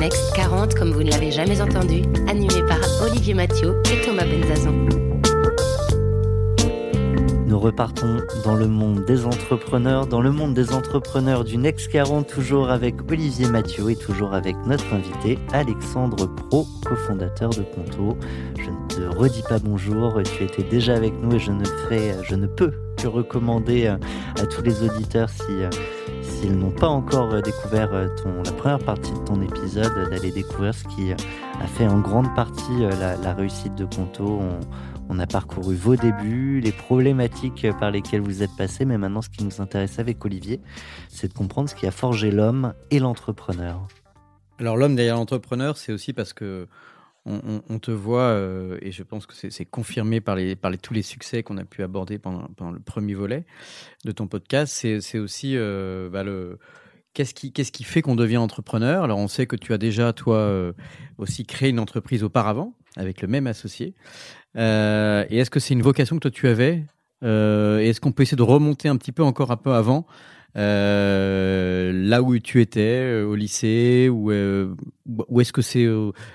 Next 40 comme vous ne l'avez jamais entendu, animé par Olivier Mathieu et Thomas Benzazon. Nous repartons dans le monde des entrepreneurs, dans le monde des entrepreneurs du Next 40, toujours avec Olivier Mathieu et toujours avec notre invité Alexandre Pro, cofondateur de Conto. Je ne te redis pas bonjour, tu étais déjà avec nous et je ne ferai, je ne peux que recommander à tous les auditeurs si s'ils n'ont pas encore euh, découvert euh, ton, la première partie de ton épisode, d'aller découvrir ce qui a fait en grande partie euh, la, réussite de Conto. On, a parcouru vos débuts, les problématiques par lesquelles vous êtes passé, mais maintenant ce qui nous intéresse avec Olivier, c'est de comprendre ce qui a forgé l'homme et l'entrepreneur. Alors l'homme derrière l'entrepreneur, c'est aussi parce que on, te voit, euh, et je pense que c'est confirmé par, les, tous les succès qu'on a pu aborder pendant, le premier volet de ton podcast, c'est aussi euh, bah, le qu'est-ce qui, fait qu'on devient entrepreneur? Alors on sait que tu as déjà, toi, euh, aussi créé une entreprise auparavant, avec le même associé. et est-ce que c'est une vocation que toi tu avais? Et Est-ce qu'on peut essayer de remonter un petit peu encore un peu avant euh, là où tu étais, euh, au lycée, ou, euh, est-ce que c'est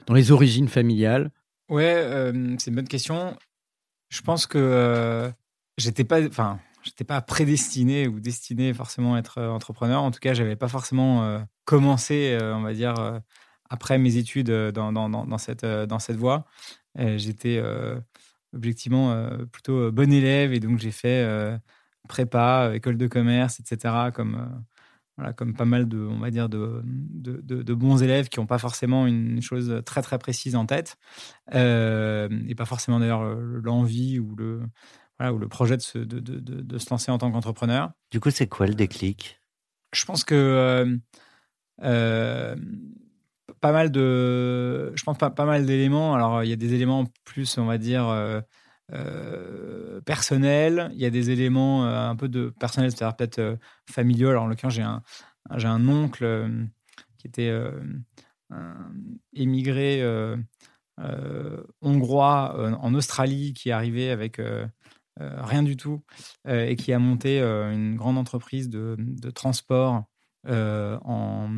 dans les origines familiales? Ouais, c'est une bonne question. Je pense que j'étais pas, enfin, j'étais pas prédestiné ou destiné forcément à être entrepreneur. En tout cas, j'avais pas forcément commencé, on va dire, après mes études dans cette, dans cette voie. j'étais objectivement plutôt bon élève et donc j'ai fait prépa, école de commerce, etc. Comme, euh, voilà, comme pas mal de, on va dire, de, de, bons élèves qui n'ont pas forcément une chose très très précise en tête euh, et pas forcément d'ailleurs l'envie ou le, voilà, ou le projet de se, de, de, se lancer en tant qu'entrepreneur. Du coup, c'est quoi le déclic? Je pense que euh, pas mal de, je pense pas, pas mal d'éléments. Alors, il y a des éléments plus, on va dire, euh, personnel, il y a des éléments euh, un peu de personnel, c'est-à-dire peut-être euh, familiaux. Alors en l'occurrence, j'ai un, j'ai un oncle qui était émigré hongrois en Australie, qui est arrivé avec rien du tout et qui a monté une grande entreprise de, de transport en,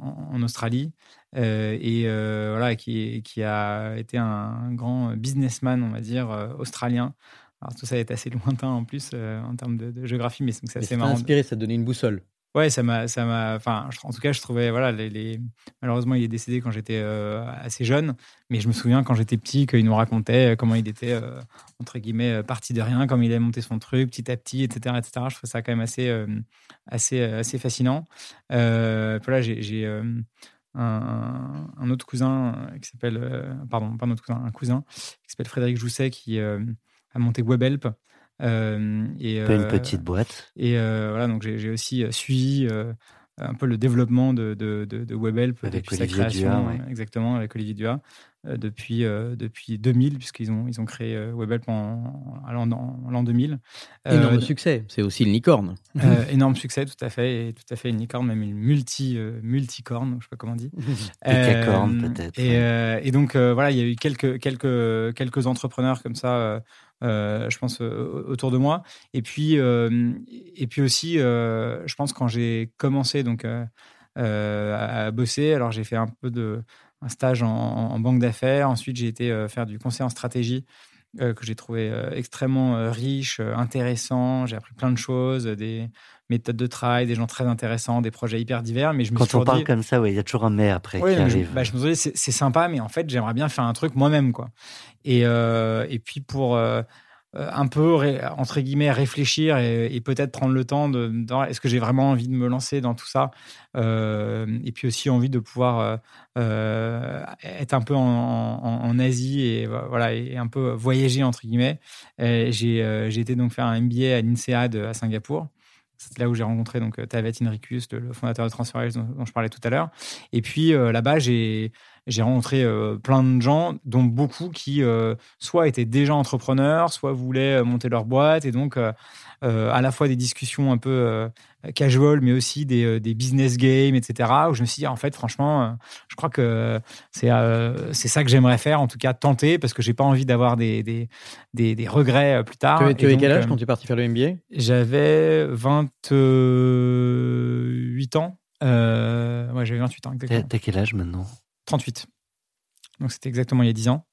en, Australie et euh, voilà, qui, qui, a été un, grand businessman, on va dire, euh, australien. Alors tout ça est assez lointain en plus en termes de, géographie, mais c'est assez marrant. inspiré, ça donnait une boussole. Ouais, ça m'a, ça m'a, enfin, en tout cas, je trouvais, voilà, les, malheureusement, il est décédé quand j'étais assez jeune, mais je me souviens quand j'étais petit qu'il nous racontait comment il était entre guillemets parti de rien, comment il a monté son truc petit à petit, etc., etc. Je trouve ça quand même assez, assez, assez fascinant. voilà, j'ai un, autre cousin euh, qui s'appelle, euh, pardon, pas un autre cousin, un cousin qui s'appelle Frédéric Jousset qui euh, a monté WebHelp. Euh, et, une petite boîte. Et voilà, donc j'ai aussi suivi un peu le développement de, de, de, WebHelp avec depuis sa création, exactement, avec Olivier Dua, depuis, depuis 2000, puisqu'ils ont, ils ont créé WebHelp en, en, en l'an 2000. Énorme succès, c'est aussi une licorne. énorme succès, tout à fait, et tout à fait une licorne, même une multi, multicorne, je sais pas comment on dit. Peut-être. Et, et, donc voilà, il y a eu quelques, quelques, quelques entrepreneurs comme ça euh, je pense, euh, autour de moi. Et puis, euh, et puis aussi, je pense, quand j'ai commencé donc, à bosser, alors j'ai fait un peu de un stage en, banque d'affaires. Ensuite, j'ai été faire du conseil en stratégie que j'ai trouvé extrêmement riche, intéressant. J'ai appris plein de choses, des méthodes de travail, des gens très intéressants, des projets hyper divers. Mais je me Quand on parle comme ça, il y a toujours un mais après qui arrive. Bah, je, me suis dit, c'est sympa, mais en fait, j'aimerais bien faire un truc moi-même. quoi. Et, euh, et puis pour euh, euh, un peu, entre guillemets, réfléchir et, peut-être prendre le temps de, est-ce que j'ai vraiment envie de me lancer dans tout ça Et puis aussi envie de pouvoir être un peu en, Asie et, voilà, et un peu voyager, entre guillemets. J'ai été donc faire un MBA à l'INSEAD à Singapour. C'est là où j'ai rencontré donc Tavet Inricus, le, le fondateur de TransferWise dont, dont, je parlais tout à l'heure. Et puis là-bas, j'ai j'ai rencontré plein de gens, dont beaucoup qui soit étaient déjà entrepreneurs, soit voulaient monter leur boîte, et donc à la fois des discussions un peu casual, mais aussi des, des, business games, etc. Où je me suis dit, en fait, franchement, je crois que c'est c'est ça que j'aimerais faire, en tout cas tenter, parce que j'ai pas envie d'avoir des, des, des, regrets plus tard. Tu avais quel âge quand tu es parti faire le MBA J'avais 28 ans. Euh, ouais, j'avais 28 ans. T'as quel âge maintenant? 38. Donc c'était exactement il y a 10 ans.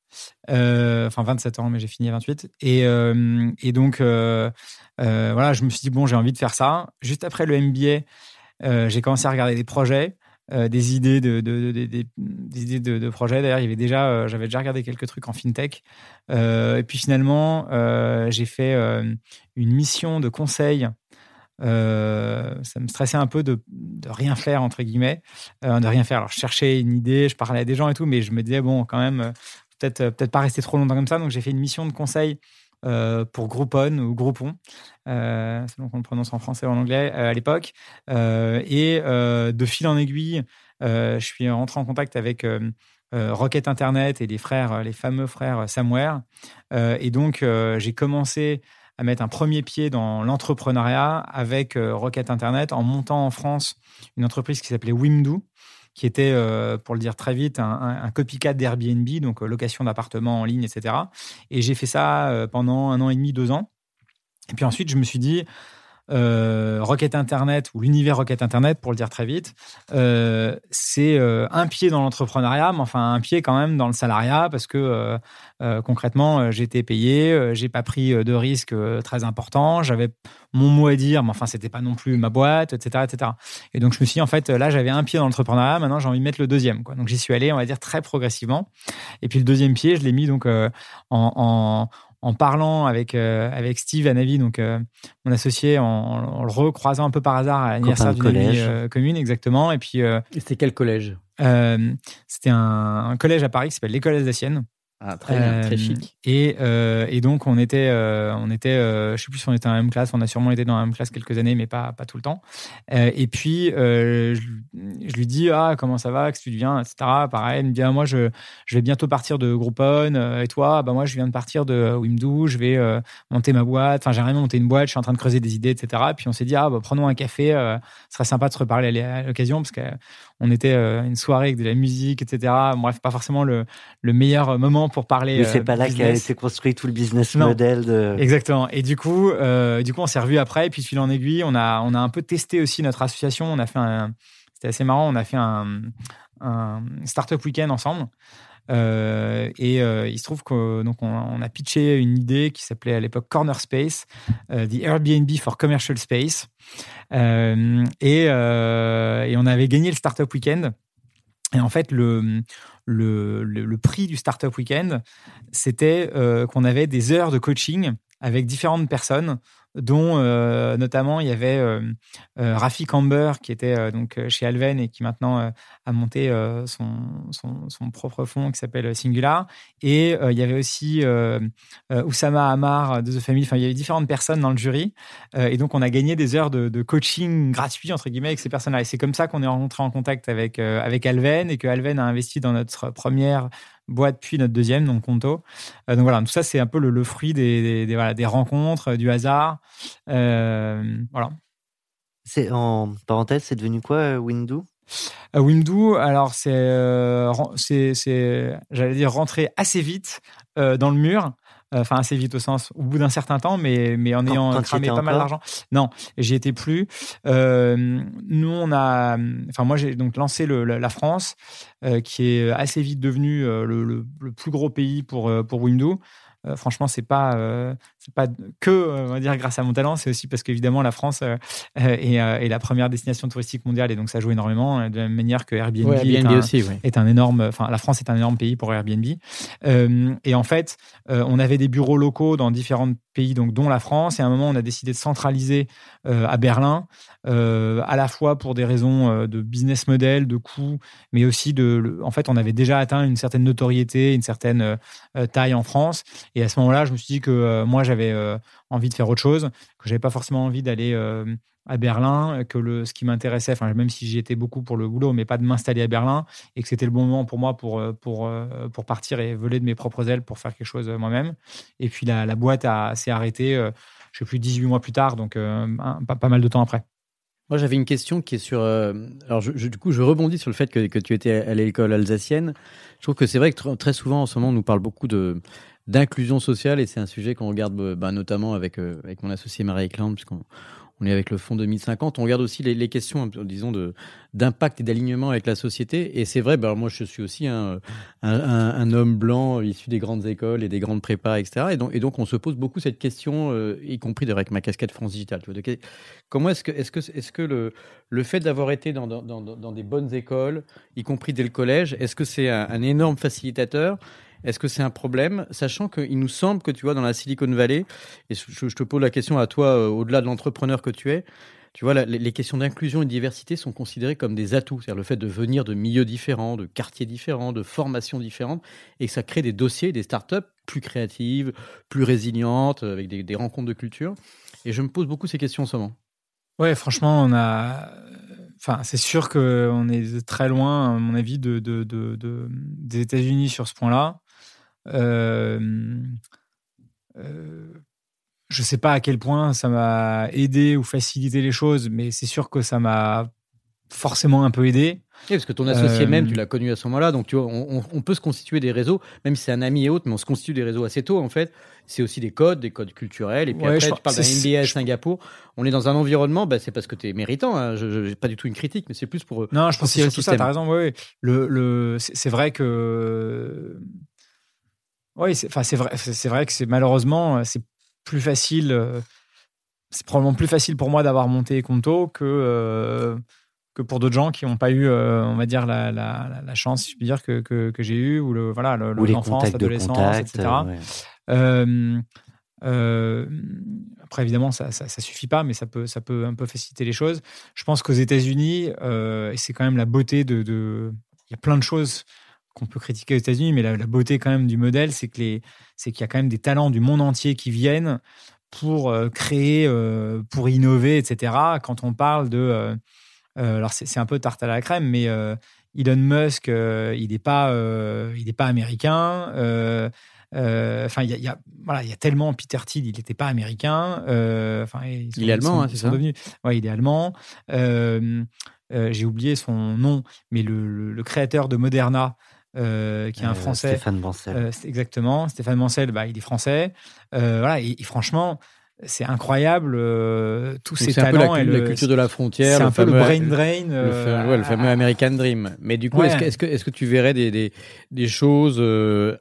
Euh, enfin 27 ans, mais j'ai fini à 28. Et, euh, et donc, euh, voilà, je me suis dit, bon, j'ai envie de faire ça. Juste après le MBA, j'ai commencé à regarder des projets. des idées de, de, de, des idées de, projets. D'ailleurs, déjà, j'avais déjà regardé quelques trucs en fintech. et puis finalement, j'ai fait une mission de conseil euh, ça me stressait un peu de, rien faire, entre guillemets, euh, de rien faire. Alors, je cherchais une idée, je parlais à des gens et tout, mais je me disais, bon, quand même, euh, peut-être peut pas rester trop longtemps comme ça. Donc, j'ai fait une mission de conseil pour Groupon ou Groupon, selon qu'on le prononce en français ou en anglais à l'époque. et de fil en aiguille, je suis rentré en contact avec Rocket Internet et les frères, les fameux frères Samware. et donc, j'ai commencé mettre un premier pied dans l'entrepreneuriat avec euh, Rocket Internet en montant en France une entreprise qui s'appelait Wimdu, qui était, euh, pour le dire très vite, un, copycat d'Airbnb, donc euh, location d'appartements en ligne, etc. Et j'ai fait ça pendant un an et demi, deux ans. Et puis ensuite, je me suis dit, euh, Rocket Internet ou l'univers Rocket Internet, pour le dire très vite, euh, c'est euh, un pied dans l'entrepreneuriat, mais enfin un pied quand même dans le salariat parce que concrètement, j'étais payé, j'ai pas pris de risques très importants, j'avais mon mot à dire, mais enfin c'était pas non plus ma boîte, etc., etc. Et donc je me suis dit, en fait, là j'avais un pied dans l'entrepreneuriat, maintenant j'ai envie de mettre le deuxième. Quoi. Donc j'y suis allé, on va dire très progressivement. Et puis le deuxième pied, je l'ai mis donc en en parlant avec, euh, avec Steve Anavi, donc euh, mon associé, en, le recroisant un peu par hasard à l'anniversaire d'une amie euh, commune, exactement. Et puis. c'était quel collège? C'était un, un, collège à Paris qui s'appelle l'École alsacienne. Ah, très bien, très chic. Et, et donc, on était, on était je sais plus si on était dans la même classe, on a sûrement été dans la même classe quelques années, mais pas, pas tout le temps. et puis, je, je, lui dis, ah, comment ça va, que tu deviens, etc. Pareil, il me dit, ah, moi, je, je vais bientôt partir de Groupon, et toi, bah, moi, je viens de partir de Wimdu, je vais monter ma boîte, enfin, j'ai rien monté une boîte, je suis en train de creuser des idées, etc. Puis on s'est dit, ah, bah, prenons un café, ce serait sympa de se reparler à l'occasion, parce que on était une soirée avec de la musique, etc. Bref, pas forcément le, le meilleur moment pour parler. Mais c'est pas là qu'a été construit tout le business model de. Exactement. Et du coup, euh, du coup, on s'est revu après, et puis fil en aiguille, on a, on a un peu testé aussi notre association. On a fait un, c'était assez marrant. On a fait un, un startup week-end ensemble. Euh, et euh, il se trouve qu'on on, a pitché une idée qui s'appelait à l'époque Corner Space, euh, The Airbnb for Commercial Space. Et, et, on avait gagné le Startup Weekend. Et en fait, le, le, le, prix du Startup Weekend, c'était qu'on avait des heures de coaching avec différentes personnes dont euh, notamment il y avait euh, euh, Rafi Camber qui était donc chez Alven et qui maintenant a monté son, son, propre fonds qui s'appelle Singular. Et il y avait aussi Oussama Amar de The Family. Enfin, il y avait différentes personnes dans le jury. et donc, on a gagné des heures de, de coaching gratuit, entre guillemets, avec ces personnes-là. Et c'est comme ça qu'on est rentré en contact avec, avec Alven et que Alven a investi dans notre première boîte, puis notre deuxième, donc Conto. Euh, donc voilà, tout ça, c'est un peu le, fruit des, des, rencontres, euh, du hasard. Euh, voilà. C'est en parenthèse, c'est devenu quoi, Windu? Windu, alors c'est, c'est, j'allais dire, rentrer assez vite dans le mur. Euh, enfin assez vite au sens au bout d'un certain temps, mais mais en ayant cramé pas mal d'argent. Non, j'y étais plus. Euh, nous on a, enfin moi j'ai donc lancé le, la France, euh, qui est assez vite devenu le, le, plus gros pays pour pour Windows. Euh, franchement, c'est pas c'est pas que euh, on va dire grâce à mon talent, c'est aussi parce qu'évidemment la France est, la première destination touristique mondiale et donc ça joue énormément de la même manière que Airbnb, est, un, aussi, est, un, énorme. Enfin, la France est un énorme pays pour Airbnb. et en fait, on avait des bureaux locaux dans différents pays, donc dont la France. Et à un moment, on a décidé de centraliser à Berlin, à la fois pour des raisons de business model, de coûts, mais aussi de. En fait, on avait déjà atteint une certaine notoriété, une certaine taille en France. Et à ce moment-là, je me suis dit que euh, moi, j'avais euh, envie de faire autre chose, que j'avais pas forcément envie d'aller euh, à Berlin, que le, ce qui m'intéressait, enfin, même si j'y étais beaucoup pour le boulot, mais pas de m'installer à Berlin, et que c'était le bon moment pour moi pour, pour, pour partir et voler de mes propres ailes pour faire quelque chose moi-même. Et puis la, boîte s'est arrêtée, je ne sais plus, 18 mois plus tard, donc pas, pas mal de temps après. Moi, j'avais une question qui est sur. alors, du coup, je rebondis sur le fait que, que tu étais à l'école alsacienne. Je trouve que c'est vrai que très souvent, en ce moment, on nous parle beaucoup de, d'inclusion sociale et c'est un sujet qu'on regarde bah, notamment avec, avec mon associé Marie Eklund, puisqu'on on est avec le fonds 2050. On regarde aussi les, questions, disons, d'impact et d'alignement avec la société. Et c'est vrai, bah, moi, je suis aussi un, un, homme blanc issu des grandes écoles et des grandes prépas, etc. Et donc, et donc on se pose beaucoup cette question, euh, y compris avec ma casquette France Digital. Comment est-ce que, est-ce que, est-ce que le, le fait d'avoir été dans, dans, des bonnes écoles, y compris dès le collège, est-ce que c'est un énorme facilitateur? Est-ce que c'est un problème, sachant qu'il nous semble que tu vois dans la Silicon Valley, et je, te pose la question à toi euh, au-delà de l'entrepreneur que tu es, tu vois, les, questions d'inclusion et de diversité sont considérées comme des atouts, c'est-à-dire le fait de venir de milieux différents, de quartiers différents, de formations différentes, et ça crée des dossiers, des startups plus créatives, plus résilientes, avec des, rencontres de culture. Et je me pose beaucoup ces questions en ce moment. Ouais, franchement, on a. Enfin, c'est sûr qu'on est très loin, à mon avis, de, de, de des États-Unis sur ce point-là. Euh, euh, je ne sais pas à quel point ça m'a aidé ou facilité les choses, mais c'est sûr que ça m'a forcément un peu aidé. Oui, parce que ton associé même, tu euh, l'as connu à ce moment-là, donc tu vois, on, peut se constituer des réseaux, même si c'est un ami et autre, mais on se constitue des réseaux assez tôt en fait. C'est aussi des codes, des codes culturels. Et puis après, tu parles d'un MBA à Singapour. On est dans un environnement, bah, c'est parce que tu es méritant. Hein. Je n'ai pas du tout une critique, mais c'est plus pour. Non, je pense que c'est tout ça, tu as raison. Oui, le, le, c'est vrai que oui, c'est vrai, c'est vrai que c'est malheureusement euh, c'est plus facile. Euh, c'est probablement plus facile pour moi d'avoir monté Conto que euh, que pour d'autres gens qui n'ont pas eu, on va dire, la, la, la, chance, je puis dire, que, que, que j'ai eu, ou le voilà, l'enfance, l'adolescence, etc. après, évidemment, ça, ça, ça, suffit pas, mais ça peut, ça peut un peu faciliter les choses. Je pense qu'aux États-Unis, et c'est quand même la beauté de, de, Il y a plein de choses qu'on peut critiquer aux États-Unis, mais la, beauté quand même du modèle, c'est que les, c'est qu'il y a quand même des talents du monde entier qui viennent pour euh, créer, euh, pour innover, etc. Quand on parle de, euh, alors c'est, un peu tarte à la crème, mais Elon Musk, il n'est pas, il n'est pas américain. Enfin, il y a, voilà, il y a tellement Peter Thiel, il n'était pas américain. Enfin, il est allemand, hein, c'est ça? ouais, il est allemand. j'ai oublié son nom, mais le, le créateur de Moderna, euh, qui est un euh, Français. Stéphane Bancel. Euh, exactement. Stéphane Bancel, bah, il est français. voilà, et, franchement, c'est incroyable tous ces talents. Un peu la, la, culture de la frontière. C'est un peu le brain drain. Le, fameux, American Dream. Mais du coup, est-ce que, est que, tu verrais des, des, des choses,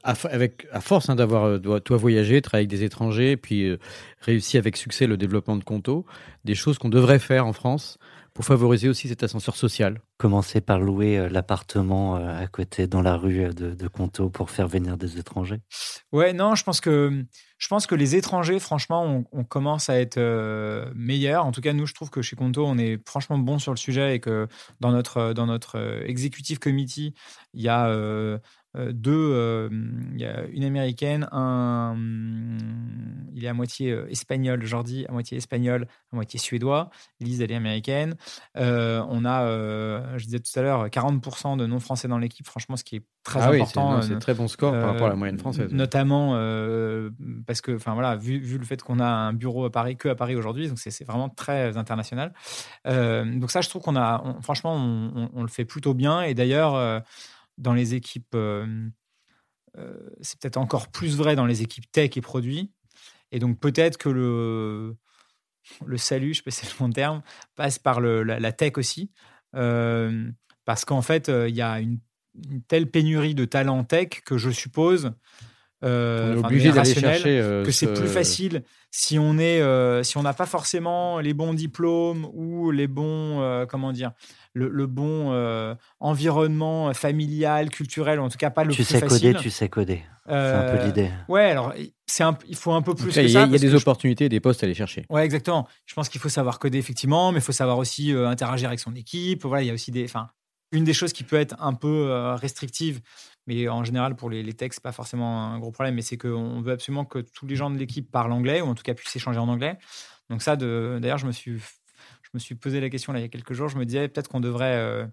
à, avec, à force hein, d'avoir toi voyagé, travaillé avec des étrangers, puis réussi avec succès le développement de Conto, des choses qu'on devrait faire en France pour favoriser aussi cet ascenseur social. Commencer par louer euh, l'appartement euh, à côté dans la rue euh, de, de Conto pour faire venir des étrangers. Ouais, non, je pense que je pense que les étrangers, franchement, on, commence à être meilleurs. En tout cas, nous, je trouve que chez Conto, on est franchement bon sur le sujet et que dans notre dans notre executive committee, il y a euh, deux, euh, il y a une américaine, un, il est à moitié euh, espagnol, Jordi, à moitié espagnol, à moitié suédois. Lise, elle est américaine. on a, je disais tout à l'heure, 40% de non-français dans l'équipe, franchement, ce qui est très ah important. c'est très bon score par rapport à la moyenne française. Notamment parce que, enfin voilà, vu, vu, le fait qu'on a un bureau à Paris, que à Paris aujourd'hui, donc c'est vraiment très international. donc ça, je trouve qu'on a, franchement, on, on, le fait plutôt bien. Et d'ailleurs, dans les équipes, euh, euh, c'est peut-être encore plus vrai dans les équipes tech et produits. Et donc peut-être que le, le salut, je sais pas si c'est le bon terme, passe par le, la, tech aussi. Euh, parce qu'en fait, il y a une, telle pénurie de talents tech que je suppose euh, obligé d'aller chercher que c'est plus facile si on est si on n'a pas forcément les bons diplômes ou les bons comment dire le, bon euh, environnement familial, culturel, en tout cas pas le tu plus sais coder, tu sais coder. c'est un peu euh, l'idée. Ouais, alors c'est il faut un peu plus. Il y a, des opportunités, des postes à aller chercher. Ouais, exactement. Je pense qu'il faut savoir coder effectivement, mais il faut savoir aussi euh, interagir avec son équipe. Voilà, il y a aussi des, enfin, une des choses qui peut être un peu restrictive, mais en général pour les, les textes, pas forcément un gros problème, mais c'est qu'on veut absolument que tous les gens de l'équipe parlent anglais ou en tout cas puissent échanger en anglais. Donc ça, d'ailleurs, je me suis me suis posé la question là, il y a quelques jours. Je me disais peut-être qu'on devrait euh,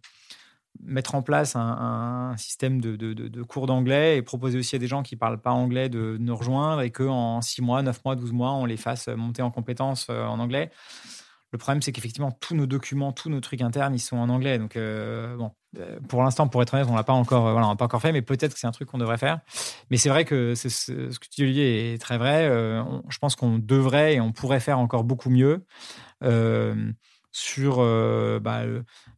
mettre en place un, système de, cours d'anglais et proposer aussi à des gens qui ne parlent pas anglais de nous rejoindre et qu'en 6 mois, 9 mois, 12 mois, on les fasse monter en compétences euh, en anglais. Le problème, c'est qu'effectivement, tous nos documents, tous nos trucs internes, ils sont en anglais. Donc, euh, bon, pour l'instant, pour être honnête, on l'a pas encore, voilà, on l'a pas encore fait, mais peut-être que c'est un truc qu'on devrait faire. Mais c'est vrai que ce que tu dis, Olivier, est très vrai. je pense qu'on devrait et on pourrait faire encore beaucoup mieux sur bah,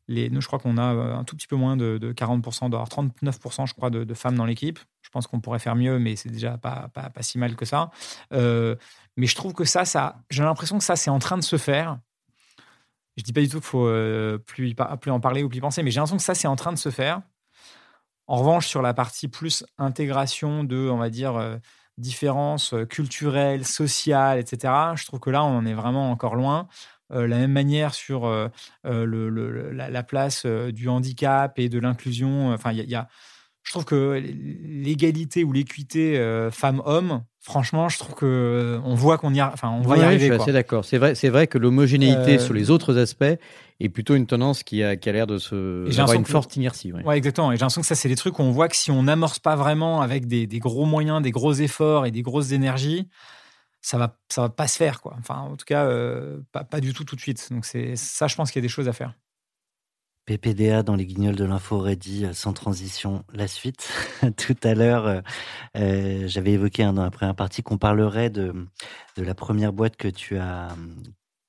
les. Nous, je crois qu'on a un tout petit peu moins de, 40%, d'avoir 39%, je crois, de, femmes dans l'équipe. Je pense qu'on pourrait faire mieux, mais c'est déjà pas, pas, si mal que ça. mais je trouve que ça, ça j'ai l'impression que ça, c'est en train de se faire. Je dis pas du tout qu'il faut plus, plus en parler ou plus y penser, mais j'ai l'impression que ça, c'est en train de se faire. En revanche, sur la partie plus intégration de, on va dire, différences euh, culturelles, sociales, etc., je trouve que là, on en est vraiment encore loin. la même manière sur le, la, place du handicap et de l'inclusion. Enfin, il y, a je trouve que l'égalité ou l'équité euh, femmes-hommes, franchement, je trouve que euh, on voit qu'on y, a, enfin, on va y arriver. Je suis assez d'accord. C'est vrai, c'est vrai que l'homogénéité euh, sur les autres aspects est plutôt une tendance qui a, qui a l'air de se avoir une forte inertie. Ouais. exactement. Et j'ai l'impression que ça, c'est des trucs où on voit que si on n'amorce pas vraiment avec des, des, gros moyens, des gros efforts et des grosses énergies, ça va, ça va pas se faire, quoi. Enfin, en tout cas, pas, pas du tout tout de suite. Donc c'est ça, je pense qu'il y a des choses à faire. PPDA dans les guignols de l'info aurait dit euh, sans transition la suite. Tout à l'heure, euh, euh, j'avais évoqué dans la première partie qu'on parlerait de, de la première boîte que tu as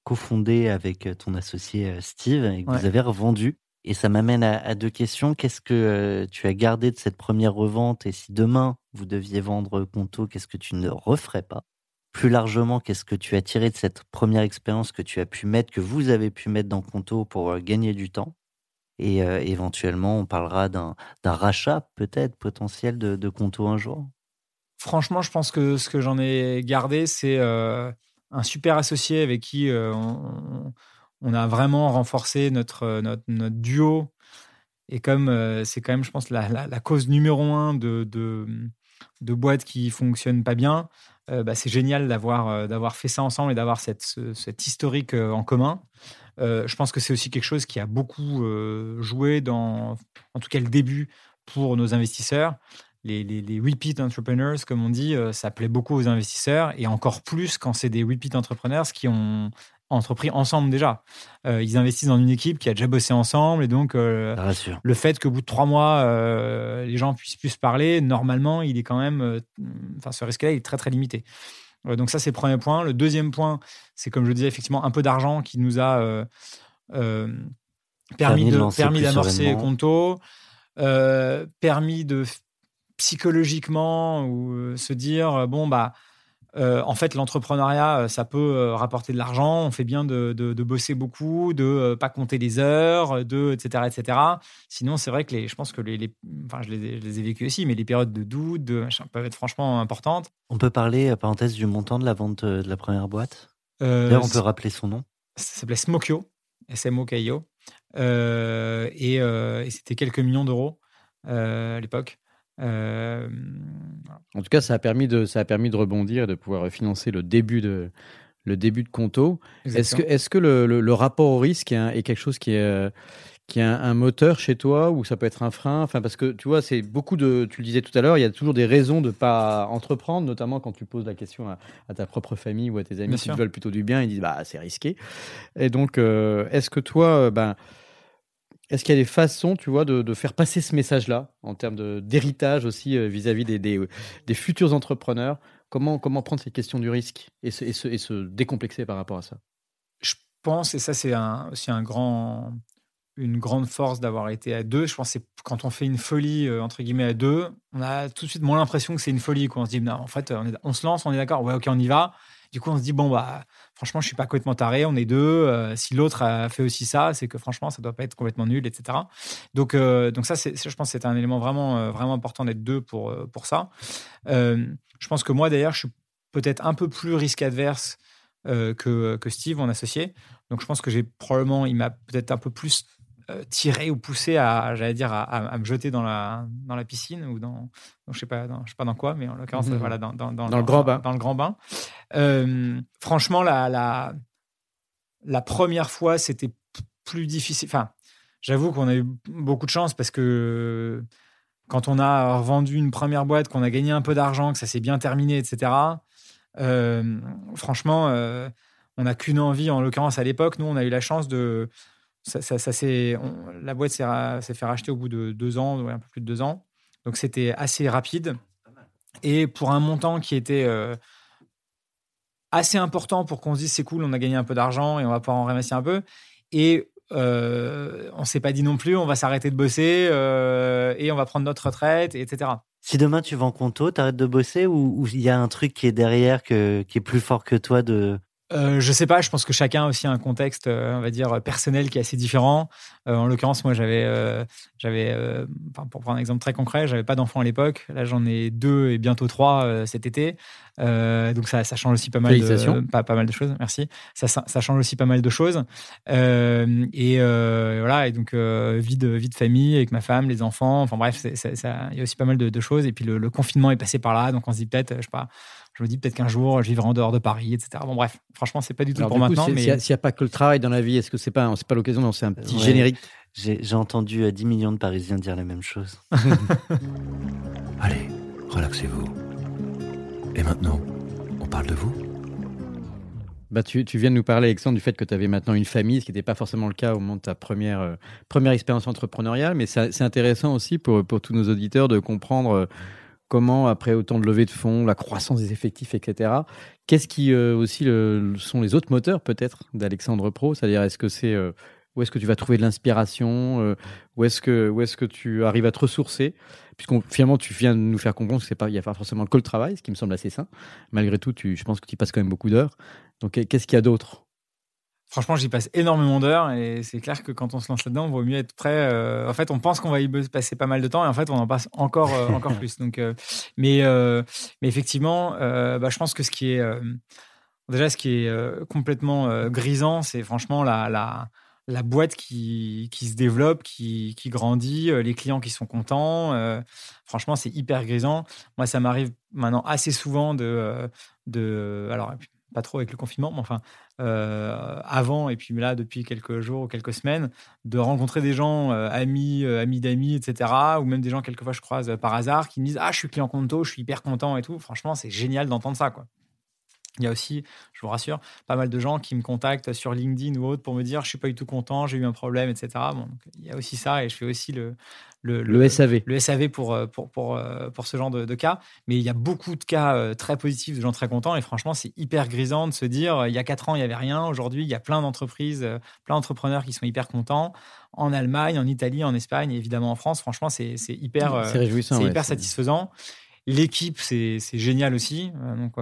cofondée avec ton associé Steve et que vous avez revendue. Et ça m'amène à, deux questions. Qu'est-ce que tu as gardé de cette première revente? Et si demain vous deviez vendre Conto, qu'est-ce que tu ne referais pas? Plus largement, qu'est-ce que tu as tiré de cette première expérience que tu as pu mettre, que vous avez pu mettre dans Conto pour gagner du temps? Et euh, éventuellement, on parlera d'un rachat peut-être potentiel de, de Conto un jour? Franchement, je pense que ce que j'en ai gardé, c'est euh, un super associé avec qui euh, on, a vraiment renforcé notre, notre, notre duo. Et comme c'est quand même, je pense, la, cause numéro un de, de, boîtes qui fonctionnent pas bien, bah, c'est génial d'avoir d'avoir fait ça ensemble et d'avoir cette, cette historique en commun. Euh, je pense que c'est aussi quelque chose qui a beaucoup euh, joué dans, en tout cas, le début pour nos investisseurs. Les, les, repeat entrepreneurs, comme on dit, euh, ça plaît beaucoup aux investisseurs et encore plus quand c'est des repeat entrepreneurs qui ont entrepris ensemble déjà. ils investissent dans une équipe qui a déjà bossé ensemble et donc le fait qu'au bout de trois mois, les gens puissent plus parler, normalement, il est quand même, enfin, ce risque-là, il est très très limité. Euh, donc ça, c'est le premier point. Le deuxième point, c'est comme je disais, effectivement, un peu d'argent qui nous a euh, euh, permis d'amorcer Conto, permis de psychologiquement ou se dire, bon, bah, euh, en fait, l'entrepreneuriat, euh, ça peut euh, rapporter de l'argent. On fait bien de, bosser beaucoup, de pas compter les heures, de etc. etc. Sinon, c'est vrai que les, je pense que les, enfin, je les, ai vécues aussi, mais les périodes de doute, de peuvent être franchement importantes. On peut parler, parenthèse, du montant de la vente de la première boîte? D'ailleurs, on peut rappeler son nom. Ça s'appelait Smokio, S-M-O-K-I-O, et, et c'était quelques millions d'euros à l'époque. Euh, en tout cas, ça a permis de, ça a permis de rebondir et de pouvoir financer le début de, le début de Conto. Est-ce que, est que le, le, rapport au risque est, quelque chose qui est, qui est un, moteur chez toi ou ça peut être un frein? Enfin, parce que tu vois, c'est beaucoup de. Tu le disais tout à l'heure, il y a toujours des raisons de ne pas entreprendre, notamment quand tu poses la question à, ta propre famille ou à tes amis qui veulent plutôt du bien, ils disent bah c'est risqué. Et donc, euh, est-ce que toi, ben est-ce qu'il y a des façons, tu vois, de, faire passer ce message-là en termes d'héritage aussi euh, vis-à-vis des, des, futurs entrepreneurs? Comment, prendre cette question du risque et se, décomplexer par rapport à ça? Je pense, et ça c'est aussi un grand, une grande force d'avoir été à deux. Je pense que quand on fait une folie, euh, entre guillemets, à deux, on a tout de suite moins l'impression que c'est une folie. On se dit, non, en fait, on, on se lance, on est d'accord, ouais, ok, on y va. Du coup, on se dit, bon, bah, franchement, je suis pas complètement taré, on est deux. Euh, si l'autre a fait aussi ça, c'est que franchement, ça doit pas être complètement nul, etc. Donc, euh, donc ça, je pense que c'est un élément vraiment, euh, vraiment important d'être deux pour, pour ça. je pense que moi, d'ailleurs, je suis peut-être un peu plus risque adverse que, que Steve, mon associé. Donc, je pense que j'ai probablement, il m'a peut-être un peu plus euh, tiré ou poussé à, j'allais dire, à, me jeter dans la, dans la piscine ou dans, je sais pas, je sais pas dans quoi, mais en l'occurrence, mhm. voilà, dans, dans, dans, le grand bain. Dans le grand bain. Euh, franchement, la, la, la première fois, c'était plus difficile. Enfin, j'avoue qu'on a eu beaucoup de chance parce que quand on a vendu une première boîte, qu'on a gagné un peu d'argent, que ça s'est bien terminé, etc. Euh, franchement, on n'a qu'une envie. En l'occurrence, à l'époque, nous, on a eu la chance de. Ça, la boîte s'est fait racheter au bout de deux ans, un peu plus de deux ans. Donc, c'était assez rapide. Et pour un montant qui était euh, assez important pour qu'on se dise c'est cool, on a gagné un peu d'argent et on va pouvoir en ramasser un peu. Et euh, on s'est pas dit non plus, on va s'arrêter de bosser euh, et on va prendre notre retraite, etc. Si demain tu vends Conto, t'arrêtes de bosser ou il y a un truc qui est derrière qui est plus fort que toi de euh, je sais pas, je pense que chacun a aussi un contexte, euh, on va dire, personnel qui est assez différent. Euh, en l'occurrence, moi, j'avais, j'avais pour prendre un exemple très concret, j'avais pas d'enfant à l'époque. Là, j'en ai deux et bientôt trois cet été. donc, ça, ça change aussi pas mal, de, pas, pas mal de choses. Merci. Ça, ça, change aussi pas mal de choses. et voilà, et donc, vie, de, vie de famille avec ma femme, les enfants. Enfin, bref, il y a aussi pas mal de, choses. Et puis, le, le, confinement est passé par là. Donc, on se dit peut-être, je sais pas, je me dis peut-être qu'un jour, je vivrai en dehors de Paris, etc. Bon, bref, franchement, c'est pas du tout pour maintenant. mais s'il n'y a, pas que le travail dans la vie, est-ce que c'est pas, c'est pas l'occasion d'en un petit générique? J'ai entendu 10 euh, millions de Parisiens dire la même chose. Allez, relaxez-vous. Et maintenant, on parle de vous bah, tu, tu, viens de nous parler, Alexandre, du fait que tu avais maintenant une famille, ce qui n'était pas forcément le cas au moment de ta première, euh, première expérience entrepreneuriale. Mais c'est intéressant aussi pour, pour tous nos auditeurs de comprendre euh, comment, après autant de levées de fonds, la croissance des effectifs, etc., qu'est-ce qui euh, aussi sont les autres moteurs peut-être d'Alexandre Pro? C'est-à-dire, est-ce que c'est euh, où est-ce que tu vas trouver de l'inspiration euh, Où est-ce que est-ce que tu arrives à te ressourcer? Puisqu'on finalement tu viens de nous faire comprendre que c'est pas y a pas forcément que le travail, ce qui me semble assez sain. Malgré tout, je pense que tu passes quand même beaucoup d'heures. Donc qu'est-ce qu'il y a d'autre? Franchement, j'y passe énormément d'heures et c'est clair que quand on se lance là-dedans, il vaut mieux être prêt. Euh, en fait, on pense qu'on va y passer pas mal de temps et en fait, on en passe encore, euh, encore plus. Donc, euh, mais, mais effectivement, bah, je pense que ce qui est déjà ce qui est complètement grisant, c'est franchement la, la, la, boîte qui, qui se développe, qui, qui, grandit, les clients qui sont contents. franchement, c'est hyper grisant. Moi, ça m'arrive maintenant assez souvent de, de alors pas trop avec le confinement, mais enfin, euh, avant et puis là, depuis quelques jours ou quelques semaines, de rencontrer des gens, euh, amis, euh, amis d'amis, etc., ou même des gens, quelquefois, je croise par hasard, qui me disent Ah, je suis client Conto, je suis hyper content et tout. Franchement, c'est génial d'entendre ça, quoi. Il y a aussi, je vous rassure, pas mal de gens qui me contactent sur LinkedIn ou autre pour me dire je suis pas du tout content, j'ai eu un problème, etc. Bon, il y a aussi ça et je fais aussi le, le, SAV. Le SAV pour, euh, pour, pour, euh, pour ce genre de, cas. Mais il y a beaucoup de cas euh, très positifs de gens très contents et franchement, c'est hyper grisant de se dire il y a quatre ans, il n'y avait rien. Aujourd'hui, il y a plein d'entreprises, plein d'entrepreneurs qui sont hyper contents. En Allemagne, en Italie, en Espagne et évidemment en France, franchement, c'est hyper, c'est hyper satisfaisant. L'équipe, c'est génial aussi. Donc,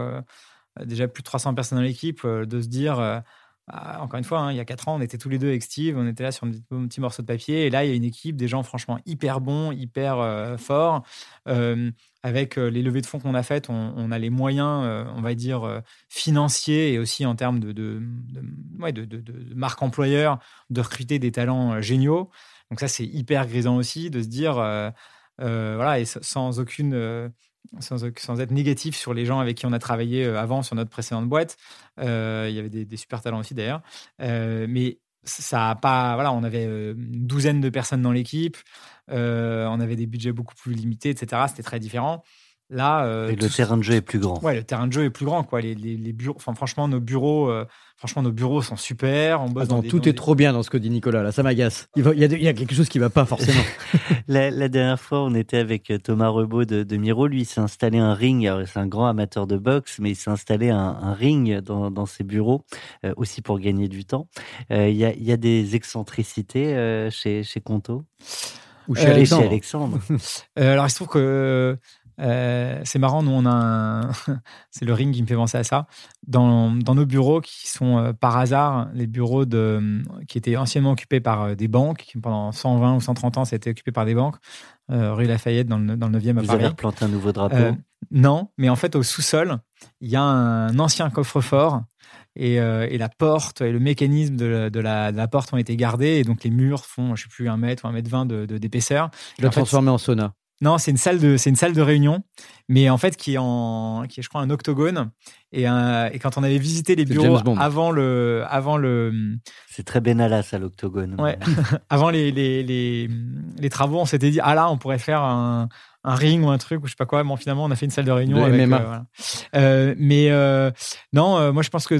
déjà plus de 300 personnes dans l'équipe, de se dire, euh, ah, encore une fois, hein, il y a 4 ans, on était tous les deux avec Steve, on était là sur un petit, morceau de papier, et là, il y a une équipe, des gens franchement hyper bons, hyper euh, forts. avec les levées de fonds qu'on a faites, on, a les moyens, on va dire, financiers et aussi en termes de, de, de, marque employeur, de recruter des talents géniaux. Donc ça, c'est hyper grisant aussi de se dire, voilà, et sans aucune sans, être négatif sur les gens avec qui on a travaillé euh, avant sur notre précédente boîte. Euh, il y avait des, super talents aussi d'ailleurs. Euh, mais ça a pas. Voilà, on avait une douzaine de personnes dans l'équipe. on avait des budgets beaucoup plus limités, etc. C'était très différent. Là, euh, le terrain de jeu est plus grand. Ouais, le terrain de jeu est plus grand. Quoi. Les, les, bureaux, enfin, franchement, nos bureaux, euh, franchement, nos bureaux sont super. On bosse dans tout est trop bien dans ce que dit Nicolas. Là, ça m'agace. Il, il, y a quelque chose qui va pas forcément. la, dernière fois, on était avec euh, Thomas Rebaud de, Miro. Lui, il s'est installé un ring. C'est un grand amateur de boxe, mais il s'est installé un, ring dans, dans, ses bureaux aussi pour gagner du temps. Il y, a, y, a, des excentricités chez, chez Conto? Ou chez Alexandre. Chez Alexandre. alors, il se trouve que euh, c'est marrant, nous on a un... c'est le ring qui me fait penser à ça. Dans, nos bureaux qui sont euh, par hasard les bureaux de, qui étaient anciennement occupés par euh, des banques, qui pendant 120 ou 130 ans, ça a été occupé par des banques, rue Lafayette dans le, dans le 9e à Vous Paris. avez replanté un nouveau drapeau? Non, mais en fait au sous-sol, il y a un ancien coffre-fort et, la porte et le mécanisme de, la, porte ont été gardés et donc les murs font, je sais plus, un mètre ou un mètre vingt d'épaisseur. De, de, transformé en sauna. Non, c'est une salle de, c'est une salle de réunion, mais en fait qui est en, qui est, je crois, un octogone. Et, et quand on avait visité les bureaux avant le, avant le, C'est très Benalla, ça, l'octogone. Ouais. avant les, les, les, les travaux, on s'était dit ah là, on pourrait faire un, un ring ou un truc ou je sais pas quoi. Bon, finalement, on a fait une salle de réunion De avec. MMA. euh, voilà. Euh, mais euh, non, euh, moi je pense que,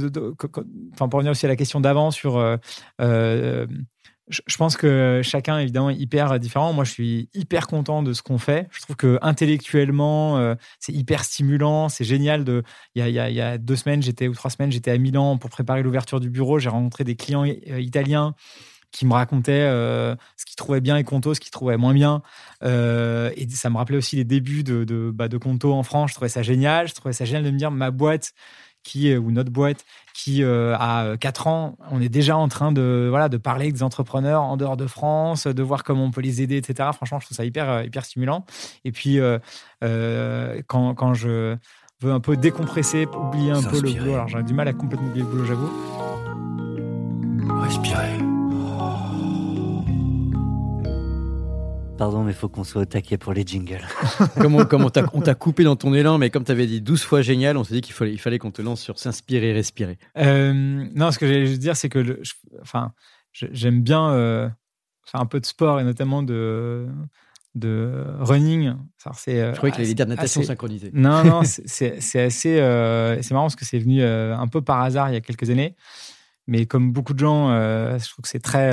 enfin pour revenir aussi à la question d'avant sur, euh, euh, je, pense que chacun est évidemment hyper différent. Moi, je suis hyper content de ce qu'on fait. Je trouve que intellectuellement, euh, c'est hyper stimulant, c'est génial. De, il y a, deux semaines, j'étais ou trois semaines, j'étais à Milan pour préparer l'ouverture du bureau. J'ai rencontré des clients euh, italiens qui me racontaient euh, ce qu'ils trouvaient bien et Conto, ce qu'ils trouvaient moins bien. Et ça me rappelait aussi les débuts de, de, bah, de Conto en France. Je trouvais ça génial. Je trouvais ça génial de me dire ma boîte qui ou notre boîte qui euh, a 4 ans, on est déjà en train de voilà de parler avec des entrepreneurs en dehors de France, de voir comment on peut les aider, etc. Franchement, je trouve ça hyper euh, hyper stimulant. Et puis euh, euh, quand, quand je veux un peu décompresser, oublier un peu le boulot. Alors j'ai du mal à complètement oublier le boulot, j'avoue. Respirez. Pardon, mais il faut qu'on soit au taquet pour les jingles. comme on, comme on t'a coupé dans ton élan, mais comme tu avais dit 12 fois génial, on s'est dit qu'il fallait, il fallait qu'on te lance sur s'inspirer, respirer. Euh, non, ce que j'allais juste dire, c'est que le- je- enfin, j'aime bien euh, faire un peu de sport et notamment de, de running. Ça, c'est, euh, Je croyais qu'il allait dire natation assez- synchronisée. Non, non, c'est- assez. euh, c'est marrant parce que c'est venu euh, un peu par hasard il y a quelques années. Mais comme beaucoup de gens, euh, je trouve que c'est très.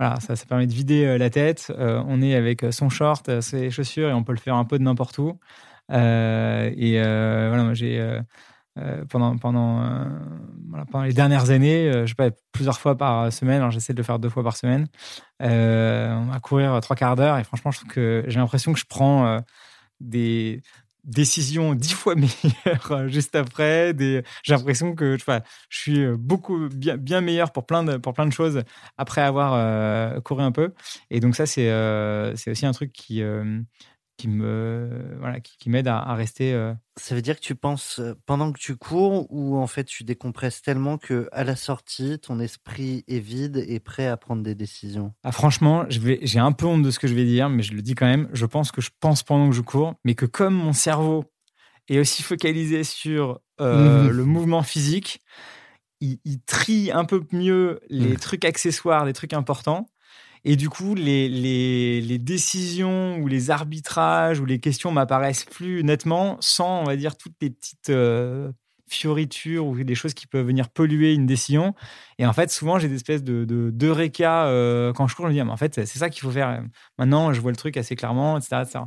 Euh, voilà, ça, ça permet de vider euh, la tête. Euh, on est avec son short, euh, ses chaussures et on peut le faire un peu de n'importe où. Euh, et euh, voilà, j'ai. euh, euh, pendant, pendant, euh, les dernières années, euh, je sais pas, plusieurs fois par semaine, alors j'essaie de le faire deux fois par semaine, euh, on va courir trois quarts d'heure et franchement, je trouve que j'ai l'impression que je prends euh, des décisions dix fois meilleures euh, juste après. Des... J'ai l'impression que je, suis euh, beaucoup bien, bien meilleur pour plein, de, pour plein de choses après avoir euh, couru un peu. Et donc ça, c'est c'est aussi un truc qui, qui me voilà, qui, qui m'aide à, à rester. euh, Ça veut dire que tu penses euh, pendant que tu cours ou en fait tu décompresses tellement que à la sortie, ton esprit est vide et prêt à prendre des décisions? Ah, franchement, je vais, j'ai un peu honte de ce que je vais dire, mais je le dis quand même. Je pense que je pense pendant que je cours, mais que comme mon cerveau est aussi focalisé sur euh, Mhm. le mouvement physique, il, il trie un peu mieux les Mhm. trucs accessoires, les trucs importants. Et du coup, les, les, les décisions ou les arbitrages ou les questions m'apparaissent plus nettement sans, on va dire, toutes les petites euh, fioritures ou des choses qui peuvent venir polluer une décision. Et en fait, souvent, j'ai des espèces de, de, d'eureka, euh, quand je cours. Je me dis, ah, mais en fait, c'est ça qu'il faut faire. Maintenant, je vois le truc assez clairement, etc. etc.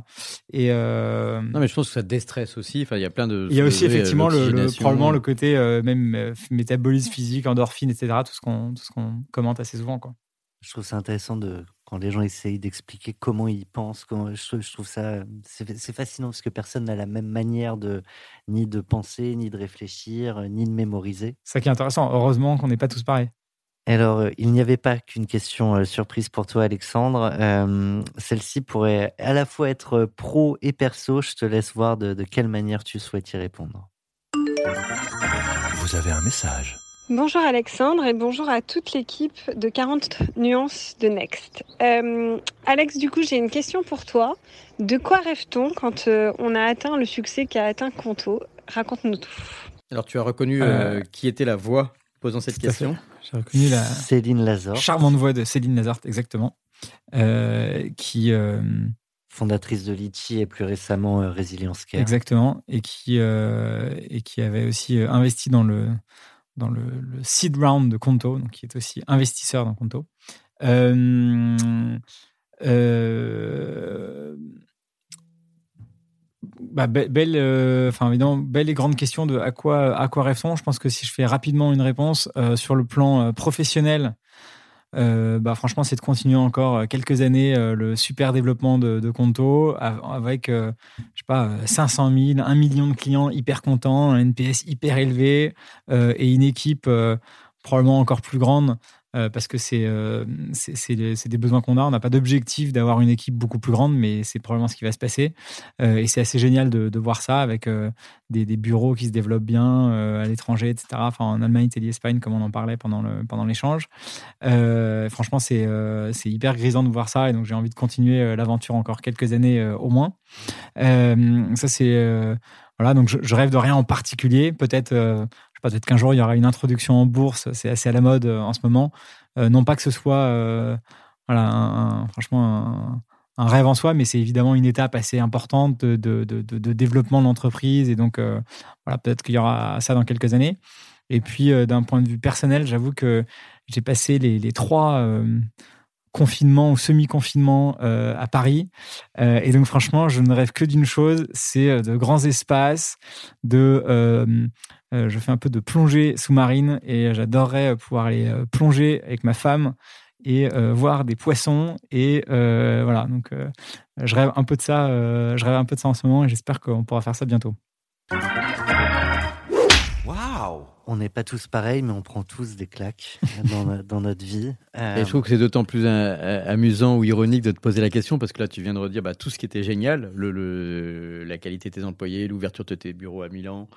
Et euh, Non, mais je pense que ça déstresse aussi. Enfin, il y a plein de. il y a aussi euh, effectivement le, probablement le côté euh, même euh, métabolisme physique, endorphine, etc. Tout ce qu'on tout ce qu'on commente assez souvent, quoi. Je trouve ça intéressant de quand les gens essayent d'expliquer comment ils pensent. Comment, je, trouve, je trouve ça c'est fascinant parce que personne n'a la même manière de ni de penser, ni de réfléchir, euh, ni de mémoriser. C'est ça qui est intéressant. Heureusement qu'on n'est pas tous pareils. Alors, euh, il n'y avait pas qu'une question euh, surprise pour toi, Alexandre. Euh, Celle-ci pourrait à la fois être pro et perso. Je te laisse voir de, de quelle manière tu souhaites y répondre. Vous avez un message. Bonjour Alexandre et bonjour à toute l'équipe de 40 nuances de Next. Euh, Alex, du coup, j'ai une question pour toi. De quoi rêve-t-on quand euh, on a atteint le succès qu'a atteint Conto? Raconte-nous tout. Alors, tu as reconnu Euh, euh, qui était la voix posant cette question? J'ai reconnu la Céline Lazare, charmante voix de Céline Nazart, exactement, euh, qui euh, fondatrice de Litchi et plus récemment euh, Resilience Care. exactement et qui euh, et qui avait aussi investi dans le dans le, seed round de Conto, donc qui est aussi investisseur dans Conto. Euh, euh, bah, be- belle, euh, enfin évidemment, belle et grande question de à quoi, à quoi. Je pense que si je fais rapidement une réponse sur le plan professionnel, euh, bah franchement, c'est de continuer encore euh, quelques années euh, le super développement de, Conto av- avec, je sais pas, euh, 500 000, 1 million de clients hyper contents, un NPS hyper élevé et une équipe probablement encore plus grande euh, parce que c'est euh, des besoins qu'on a. On n'a pas d'objectif d'avoir une équipe beaucoup plus grande, mais c'est probablement ce qui va se passer. Euh, et c'est assez génial de, voir ça avec euh, des, des bureaux qui se développent bien à l'étranger, etc. Enfin, en Allemagne, Italie, Espagne, comme on en parlait pendant pendant l'échange. Euh, franchement, c'est hyper grisant de voir ça, et donc j'ai envie de continuer l'aventure encore quelques années au moins. Ça, c'est voilà. Donc, je, rêve de rien en particulier. Peut-être, peut-être qu'un jour il y aura une introduction en bourse. C'est assez à la mode euh, en ce moment. Euh, non pas que ce soit, euh, voilà, un- franchement. Un, rêve en soi, mais c'est évidemment une étape assez importante de, développement de l'entreprise. Et donc, voilà, peut-être qu'il y aura ça dans quelques années. Et puis, d'un point de vue personnel, j'avoue que j'ai passé les, trois confinements ou semi-confinements euh, à Paris. Euh, et donc, franchement, je ne rêve que d'une chose, c'est euh, de grands espaces, de... je fais un peu de plongée sous-marine et j'adorerais pouvoir aller plonger avec ma femme et voir des poissons. Et voilà, donc je rêve un peu de ça. je rêve un peu de ça en ce moment et j'espère qu'on pourra faire ça bientôt. On n'est pas tous pareils, mais on prend tous des claques dans, no- dans notre vie. Et je trouve que c'est d'autant plus euh, euh, amusant ou ironique de te poser la question parce que là, tu viens de redire bah, tout ce qui était génial, la qualité de tes employés, l'ouverture de tes bureaux à Milan,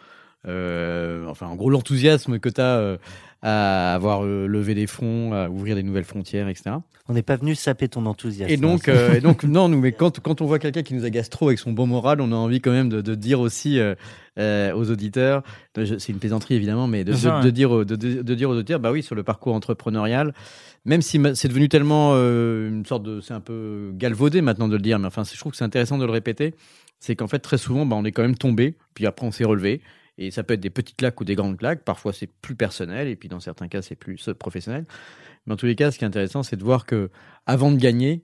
enfin, en gros, l'enthousiasme que tu as à avoir euh, levé des fonds, à ouvrir des nouvelles frontières, etc. on n'est pas venu saper ton enthousiasme. Et donc, hein, euh, et donc non, nous, mais quand, quand on voit quelqu'un qui nous agace trop avec son bon moral, on a envie quand même de, de dire aussi euh, euh, aux auditeurs, c'est une plaisanterie évidemment, mais de, dire, aux- de, dire aux auditeurs, bah oui, sur le parcours entrepreneurial, même si c'est devenu tellement euh, une sorte de, c'est un peu galvaudé maintenant de le dire, mais enfin, c'est- je trouve que c'est intéressant de le répéter, c'est qu'en fait très souvent, bah, on est quand même tombé, puis après on s'est relevé. Et ça peut être des petites claques ou des grandes claques. Parfois, c'est plus personnel, et puis dans certains cas, c'est plus euh, professionnel. Mais en tous les cas, ce qui est intéressant, c'est de voir que avant de gagner,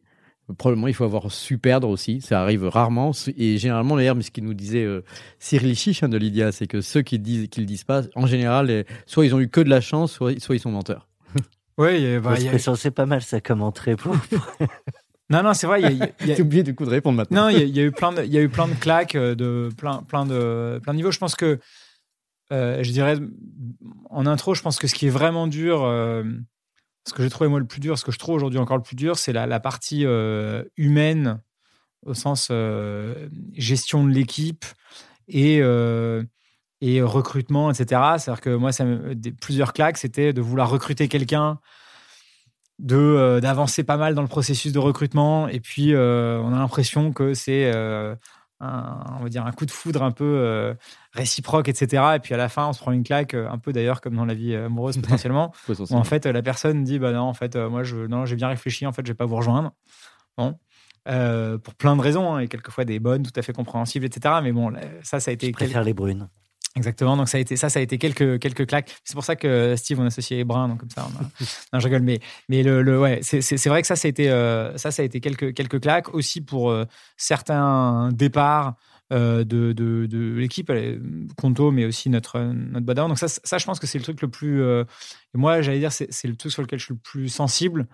probablement il faut avoir su perdre aussi. Ça arrive rarement. Et généralement, d'ailleurs, mais ce qu'il nous disait euh, Cyril Chiche hein, de Lydia, c'est que ceux qui disent qu'ils le disent pas, en général, soit ils ont eu que de la chance, soit, soit ils sont menteurs. Oui, se presser, c'est pas mal ça comme entrée. pour- non, non, c'est vrai. a- a- a- J'ai oublié du coup de répondre maintenant. Non, il y, a- il y a eu plein de, il y a eu plein de claques euh, de plein, plein de, plein de niveaux. Je pense que, euh, je dirais, en intro, je pense que ce qui est vraiment dur, euh, ce que j'ai trouvé moi le plus dur, ce que je trouve aujourd'hui encore le plus dur, c'est la, partie euh, humaine au sens gestion de l'équipe et recrutement, etc. C'est-à-dire que moi, ça plusieurs claques, c'était de vouloir recruter quelqu'un de d'avancer pas mal dans le processus de recrutement et puis on a l'impression que c'est un, on va dire un coup de foudre un peu euh, réciproque etc et puis à la fin on se prend une claque euh, un peu d'ailleurs comme dans la vie amoureuse potentiellement où en fait la personne dit bah non en fait euh, moi je non j'ai bien réfléchi en fait je vais pas vous rejoindre. Bon. Euh, pour plein de raisons hein, et quelquefois des bonnes tout à fait compréhensibles etc mais bon ça ça a été Je préfère les brunes. Exactement. Donc ça a été ça, ça a été quelques quelques claques. C'est pour ça que Steve on associe les bruns, donc comme ça. On a... non, je rigole, mais mais le, le ouais, c'est vrai que ça ça a été euh, ça ça a été quelques quelques claques aussi pour euh, certains départs. euh, de, de, de l'équipe, Conto, mais aussi notre, notre. Donc, ça, ça, je pense que c'est le truc le plus. euh, moi, j'allais dire, c'est c'est le truc sur lequel je suis le plus sensible.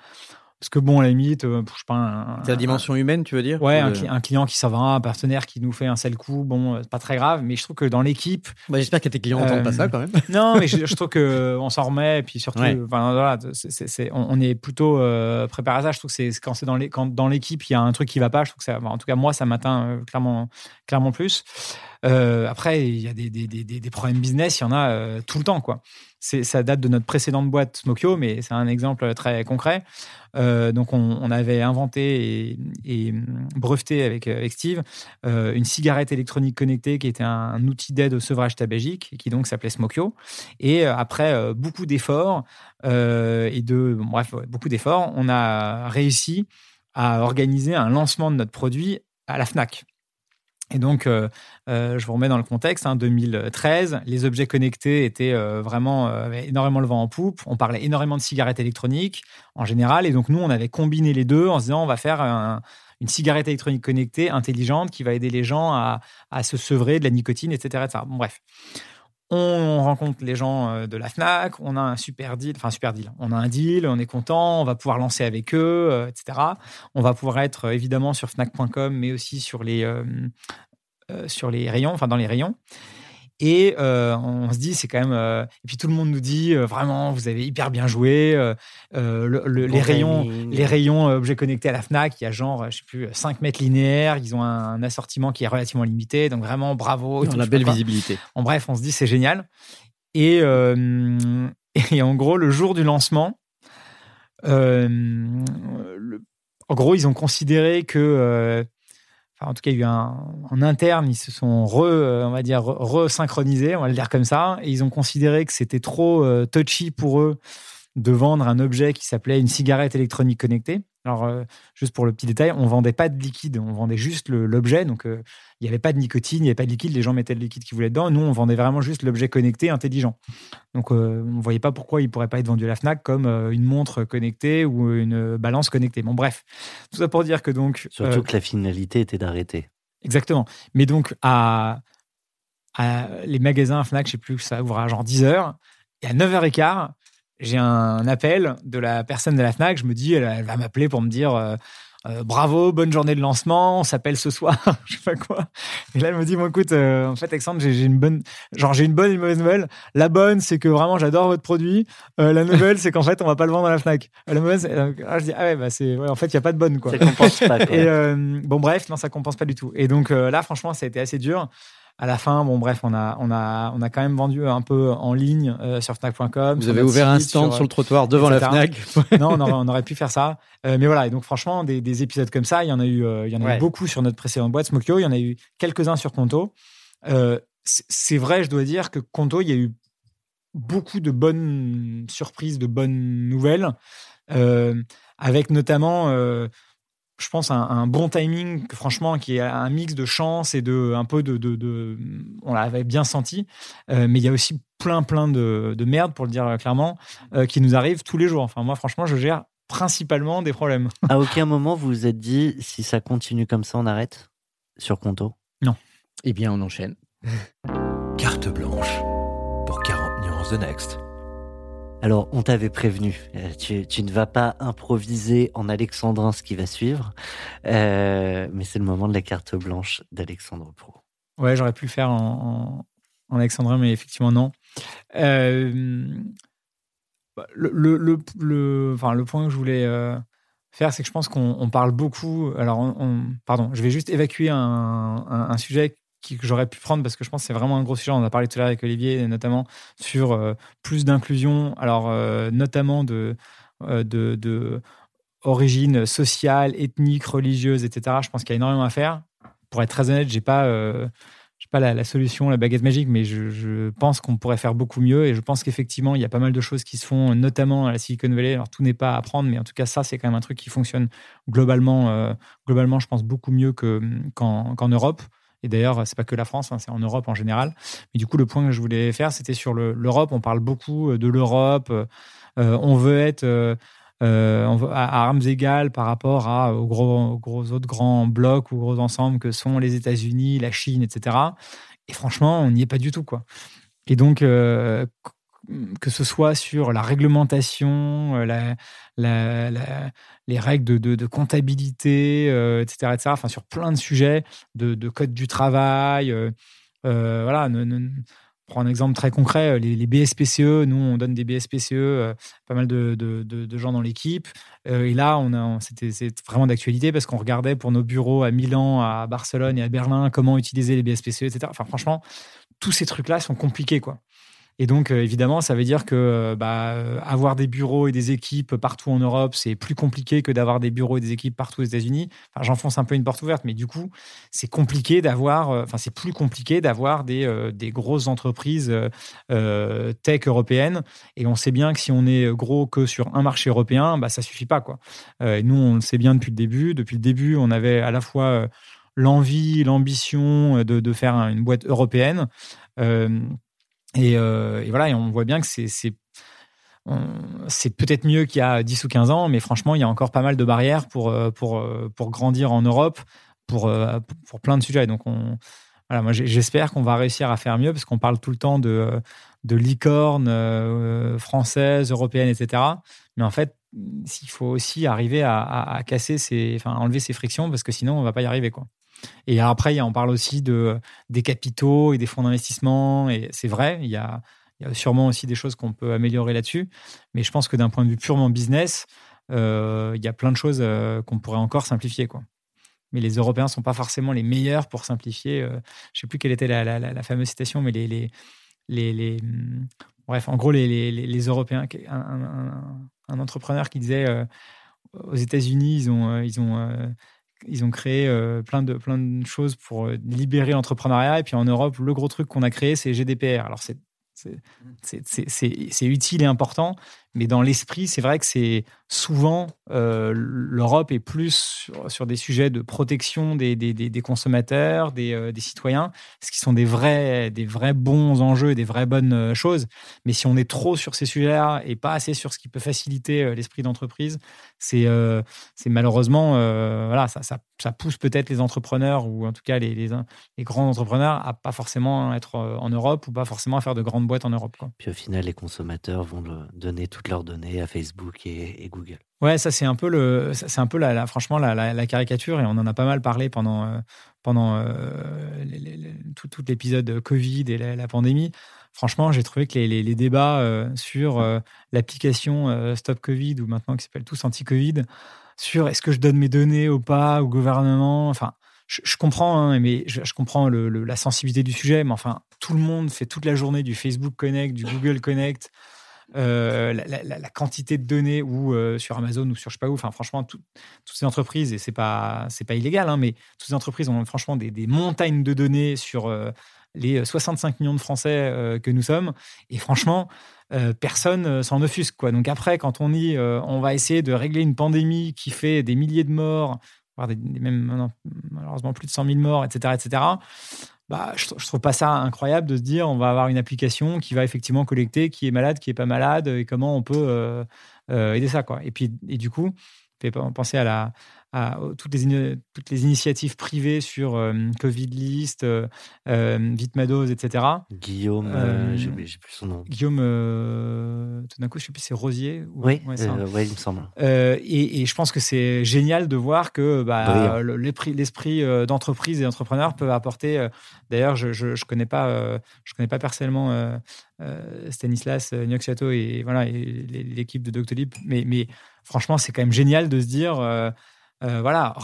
Parce que, bon, à la limite, euh, je sais pas. un- C'est la dimension humaine, tu veux dire Ouais, Ou un, le- cli- un client qui s'en va, un partenaire qui nous fait un sale coup, bon, euh, c'est pas très grave, mais je trouve que dans l'équipe, Bah, J'espère que tes clients n'entendent Euh, pas ça quand même. non, mais je, je trouve que on s'en remet, et puis surtout, Ouais. enfin, voilà, on, on est plutôt euh, préparé à ça. Je trouve que quand c'est dans les, quand dans l'équipe il y a un truc qui va pas, je trouve que ça, en tout cas moi ça m'atteint euh, clairement, clairement plus. Euh, après, il y a des, des, des, des- problèmes business, il y en a euh, tout le temps, quoi. Ça date de notre précédente boîte Smokyo, mais c'est un exemple très concret. Euh, donc, on, avait inventé et, et breveté avec, avec Steve euh, une cigarette électronique connectée qui était un, outil d'aide au sevrage tabagique et qui donc s'appelait Smokyo. Et euh, après euh, beaucoup d'efforts euh, et de bref beaucoup d'efforts, on a réussi à organiser un lancement de notre produit à la Fnac. Et donc, euh, euh, je vous remets dans le contexte, hein, 2013, les objets connectés étaient euh, vraiment énormément le vent en poupe. On parlait énormément de cigarettes électroniques en général, et donc nous, on avait combiné les deux en se disant, on va faire un- une cigarette électronique connectée, intelligente, qui va aider les gens à, se sevrer de la nicotine, etc. bref. On rencontre les gens euh, de la Fnac, on a un super deal, enfin super deal. On a un deal, on est content, on va pouvoir lancer avec eux, euh, etc. On va pouvoir être euh, évidemment sur Fnac.com, mais aussi sur les rayons, dans les rayons. Et euh, on se dit, c'est quand même. euh, et puis tout le monde nous dit, euh, vraiment, vous avez hyper bien joué. le- le- les rayons, les rayons objets connectés à la Fnac, il y a genre, je sais plus, 5 mètres linéaires. Ils ont un, un assortiment qui est relativement limité. Donc vraiment, bravo. et tout, la belle visibilité. En bref, on se dit, c'est génial. Et, et en gros, le jour du lancement, le- en gros, ils ont considéré que, en tout cas, il y a eu un, en interne, ils se sont re, euh, on va dire, re- resynchronisés, on va le dire comme ça, et ils ont considéré que c'était trop euh, touchy pour eux de vendre un objet qui s'appelait une cigarette électronique connectée. Alors, euh, juste pour le petit détail, on vendait pas de liquide, on vendait juste l'objet. Donc, euh, il n'y avait pas de nicotine, il n'y avait pas de liquide, les gens mettaient le liquide qu'ils voulaient dedans. Nous, on vendait vraiment juste l'objet connecté, intelligent. Donc, euh, on ne voyait pas pourquoi il ne pourrait pas être vendu à la Fnac comme une montre connectée ou une balance connectée. Bon, bref, tout ça pour dire que donc. Surtout que la finalité était d'arrêter. Exactement. Mais donc, à, à les magasins Fnac, je sais plus, ça ouvre à genre 10 heures. Et à 9h15, j'ai un appel de la personne de la Fnac. Je me dis, elle, elle va m'appeler pour me dire euh, euh, bravo, bonne journée de lancement, on s'appelle ce soir, je sais pas quoi. Et là, elle me dit, bon, écoute, euh, en fait, Alexandre, j'ai une bonne, genre, j'ai une bonne et une mauvaise nouvelle. La bonne, c'est que vraiment, j'adore votre produit. La nouvelle, c'est qu'en fait, on va pas le vendre à la Fnac. La mauvaise, je dis, ah ouais, bah, c'est, ouais, en fait, il y a pas de bonne, quoi. Ça compense pas. quoi. Et bon, bref, non, ça compense pas du tout. Et donc là, franchement, ça a été assez dur. À la fin, bon, bref, on a, on a, on a quand même vendu un peu en ligne euh, sur Fnac.com. Vous avez ouvert un stand sur, le trottoir devant la. Fnac. non, on aurait, on aurait pu faire ça. Euh, mais voilà, et donc franchement, des, des épisodes comme ça, il y en a eu, euh, il y en a eu beaucoup sur notre précédente boîte Smokyo. Il y en a eu quelques-uns sur Conto. Euh, c'est vrai, je dois dire que Conto, il y a eu beaucoup de bonnes surprises, de bonnes nouvelles, euh, avec notamment, euh, je pense, un, un bon timing, franchement, qui est un mix de chance et de un peu de, de, de- on l'avait bien senti, Euh, mais il y a aussi plein, plein de, de merde, pour le dire clairement, euh, qui nous arrive tous les jours. Enfin, moi, franchement, je gère principalement des problèmes. À aucun moment vous vous êtes dit si ça continue comme ça, on arrête sur Conto? Eh bien, on enchaîne. Carte blanche pour 40 nuances de Next. Alors, on t'avait prévenu. euh, Tu, ne vas pas improviser en alexandrin ce qui va suivre, Euh, mais c'est le moment de la carte blanche d'Alexandre Pro. Ouais, j'aurais pu le faire en, alexandrin, mais effectivement, non. Euh, le, le, le, le- point que je voulais faire, c'est que je pense qu'on on parle beaucoup. Alors, on, on- pardon, je vais juste évacuer un, sujet que j'aurais pu prendre parce que je pense que c'est vraiment un gros sujet. On a parlé tout à l'heure avec Olivier, notamment sur euh, plus d'inclusion, alors euh, notamment de, euh, de, de origine sociale, ethnique, religieuse, etc. Je pense qu'il y a énormément à faire. Pour être très honnête, j'ai pas, euh, j'ai pas la, solution, la baguette magique, mais je, pense qu'on pourrait faire beaucoup mieux. Et je pense qu'effectivement, il y a pas mal de choses qui se font, notamment à la Silicon Valley. Alors tout n'est pas à apprendre, mais en tout cas, ça, c'est quand même un truc qui fonctionne globalement, globalement, je pense beaucoup mieux que, qu'en Europe. Et d'ailleurs, c'est pas que la France, hein, c'est en Europe en général. Mais du coup, le point que je voulais faire, c'était sur le- l'Europe. On parle beaucoup euh, de l'Europe. Euh, on veut être euh, à, armes égales par rapport aux, gros, autres grands blocs ou gros ensembles que sont les États-Unis, la Chine, etc. Et franchement, on n'y est pas du tout, quoi. Et donc, que ce soit sur la réglementation, euh, les règles de, comptabilité, euh, etc., enfin sur plein de sujets, de, de code du travail, euh, euh, voilà. ne- prends un exemple très concret, les, les BSPCE, nous on donne des BSPCE, pas mal de, gens dans l'équipe. Et là, on c'était vraiment d'actualité parce qu'on regardait pour nos bureaux à Milan, à Barcelone et à Berlin comment utiliser les BSPCE, etc. Enfin, franchement, tous ces trucs-là sont compliqués, quoi. Et donc, euh, évidemment, ça veut dire que euh, bah, euh, avoir des bureaux et des équipes partout en Europe, c'est plus compliqué que d'avoir des bureaux et des équipes partout aux États-Unis. J'enfonce un peu une porte ouverte, mais du coup, c'est compliqué d'avoir, enfin, c'est plus compliqué d'avoir des, des grosses entreprises tech européennes. Et on sait bien que si on est gros que sur un marché européen, bah, ça suffit pas, quoi. Et nous, on le sait bien depuis le début. Depuis le début, on avait à la fois l'envie, l'ambition de, faire un- une boîte européenne. Et, euh, et voilà, on voit bien que c'est peut-être mieux qu'il y a 10 ou 15 ans, mais franchement, il y a encore pas mal de barrières pour, euh, euh, grandir en Europe, pour, plein de sujets. Et donc, on, voilà, moi, j'espère qu'on va réussir à faire mieux, parce qu'on parle tout le temps de, de licornes françaises, européennes, etc. Mais en fait, il faut aussi arriver à, casser enlever ces frictions, parce que sinon, on va pas y arriver, quoi. Et après, on parle aussi de, des capitaux et des fonds d'investissement. Et c'est vrai, il y a, sûrement aussi des choses qu'on peut améliorer là-dessus. Mais je pense que d'un point de vue purement business, euh, il y a plein de choses euh, qu'on pourrait encore simplifier. Quoi. Mais les Européens ne sont pas forcément les meilleurs pour simplifier. Euh, je ne sais plus quelle était la, fameuse citation, mais les, les, hmm, bref, en gros, les, les Européens, un, un, entrepreneur qui disait aux États-Unis, ils ont, ils ont ils ont créé plein, de, plein de choses pour libérer l'entrepreneuriat. Et puis en Europe, le gros truc qu'on a créé, c'est GDPR. Alors c'est c'est utile et important, mais dans l'esprit, c'est vrai que c'est souvent euh, l'Europe est plus sur, des sujets de protection des, des, des consommateurs, des, euh, des, citoyens, ce qui sont des vrais, des vrais bons enjeux, des vraies bonnes euh, choses. Mais si on est trop sur ces sujets-là et pas assez sur ce qui peut faciliter l'esprit d'entreprise, c'est c'est malheureusement voilà ça, ça, pousse peut-être les entrepreneurs ou en tout cas les, les, grands entrepreneurs à pas forcément être en Europe ou pas forcément à faire de grandes boîtes en Europe. Puis au final, les consommateurs vont donner toutes leurs données à Facebook et, Google. Ouais, ça c'est un peu le, c'est un peu la, franchement la, caricature et on en a pas mal parlé pendant euh, pendant euh, tout, l'épisode Covid et la, pandémie. Franchement, j'ai trouvé que les, débats euh, sur l'application Stop Covid ou maintenant qui s'appelle tous anti-Covid, sur est-ce que je donne mes données ou pas au gouvernement, enfin. Je, comprends, hein, mais je, comprends la sensibilité du sujet, mais enfin, tout le monde fait toute la journée du Facebook Connect, du Google Connect, euh, la, quantité de données ou euh, sur Amazon ou sur je sais pas où. Enfin, franchement, toutes ces entreprises et c'est pas c'est pas illégal, hein, mais toutes ces entreprises ont franchement des, montagnes de données sur euh, les 65 millions de Français que nous sommes. Et franchement, personne s'en offusque. Quoi. Donc après, quand on dit on va essayer de régler une pandémie qui fait des milliers de morts, voire des, même malheureusement plus de 100 000 morts, etc., etc bah, je, trouve pas ça incroyable de se dire on va avoir une application qui va effectivement collecter qui est malade, qui est pas malade et comment on peut euh, euh, aider ça quoi. Et puis et du coup, fait penser à la à toutes, les, toutes les initiatives privées sur euh, Covid List, euh, euh, Vitmados, etc. Guillaume, j'ai plus son nom. Guillaume, tout d'un coup, je ne sais plus, c'est Rosier Oui, ouais, il me semble. Et, et, je pense que c'est génial de voir que bah, l'esprit d'entreprise et d'entrepreneur peut apporter. D'ailleurs, je ne connais, pas, je connais pas personnellement Stanislas Nioxiato et voilà l'équipe de Doctolib, mais, mais franchement, c'est quand même génial de se dire euh, voilà,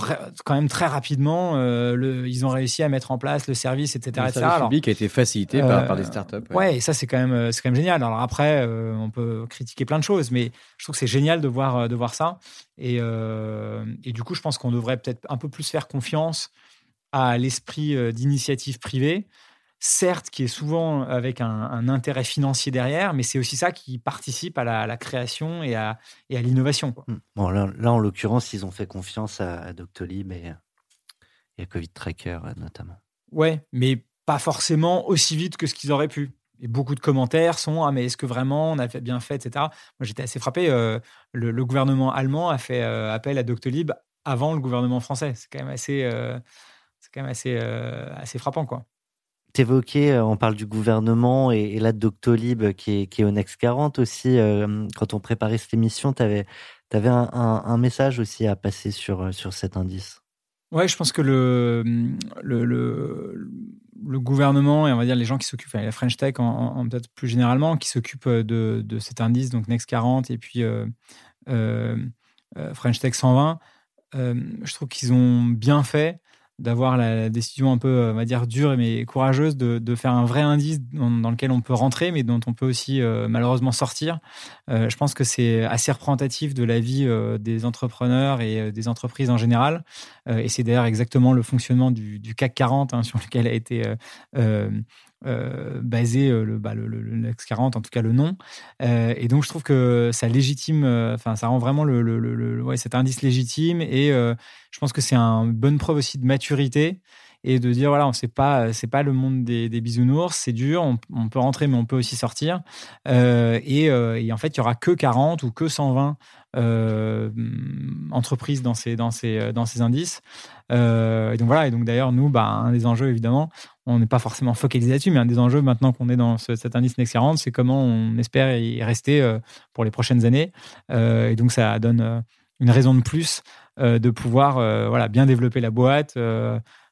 quand même très rapidement, euh, le, ils ont réussi à mettre en place le service, etc. Le service public a été facilité par, par, des startups. Ouais. ouais, et ça c'est quand même euh, c'est quand même génial. Alors après, on peut critiquer plein de choses, mais je trouve que c'est génial de voir de voir ça. Et, et du coup, je pense qu'on devrait peut-être un peu plus faire confiance à l'esprit d'initiative privée certes, qui est souvent avec un, intérêt financier derrière, mais c'est aussi ça qui participe à la, création et à, et à l'innovation. Hmm. Bon, là, en l'occurrence, ils ont fait confiance à, Doctolib et, à Covid Tracker notamment. Ouais, mais pas forcément aussi vite que ce qu'ils auraient pu. Et beaucoup de commentaires sont Ah, mais est-ce que vraiment on a bien fait, etc. Moi, j'étais assez frappé. Euh, le, gouvernement allemand a fait euh, appel à Doctolib avant le gouvernement français. C'est quand même assez, euh, c'est quand même assez, assez frappant, quoi t'évoquais, euh, on parle du gouvernement et, là Doctolib qui est, au Next 40 aussi. Euh, quand on préparait cette émission, tu avais, un, message aussi à passer sur, euh, sur cet indice. Ouais, je pense que le, gouvernement et on va dire les gens qui s'occupent, la French Tech en, peut-être plus généralement, qui s'occupent de, de, cet indice, donc Next 40 et puis French Tech 120, je trouve qu'ils ont bien fait d'avoir la décision un peu, euh, on va dire, dure mais courageuse de, de faire un vrai indice dans, lequel on peut rentrer, mais dont on peut aussi euh, malheureusement sortir. Euh, je pense que c'est assez représentatif de la vie des entrepreneurs et des entreprises en général. et c'est d'ailleurs exactement le fonctionnement du, du CAC 40 hein, sur lequel a été euh, basé euh, le, bah, le, le, X40, en tout cas le nom. Euh, et donc, je trouve que ça légitime, enfin, ça rend vraiment le, ouais, cet indice légitime. Et je pense que c'est une bonne preuve aussi de maturité et de dire voilà, on sait pas, c'est pas le monde des, bisounours, c'est dur, on, peut rentrer mais on peut aussi sortir. et, et, en fait, il y aura que 40 ou que 120 euh, entreprises dans ces, dans ces, dans ces indices. et donc voilà, et donc d'ailleurs, nous, bah, un des enjeux, évidemment, on n'est pas forcément focalisé là-dessus, mais un des enjeux maintenant qu'on est dans cet indice Next 40, c'est comment on espère y rester euh, pour les prochaines années. Euh, et donc ça donne euh, une raison de plus de pouvoir voilà, bien développer la boîte,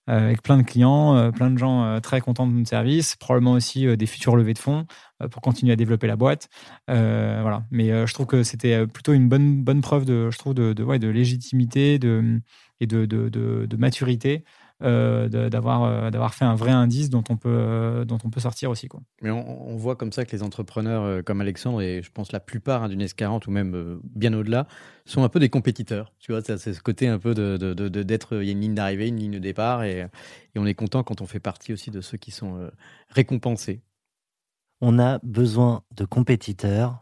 avec plein de clients, plein de gens très contents de notre service, probablement aussi des futurs levées de fonds pour continuer à développer la boîte. voilà. Mais je trouve que c'était plutôt une bonne, bonne preuve de, je trouve, de, de, de légitimité de, et de, de, de maturité euh, d'avoir euh, d'avoir fait un vrai indice dont on peut euh, dont on peut sortir aussi quoi. Mais on, voit comme ça que les entrepreneurs comme Alexandre et je pense la plupart hein, d'une S40 ou même bien au-delà sont un peu des compétiteurs. Tu vois, c'est ce côté un peu de d'être il y a une ligne d'arrivée, une ligne de départ et, et, on est content quand on fait partie aussi de ceux qui sont récompensés. On a besoin de compétiteurs.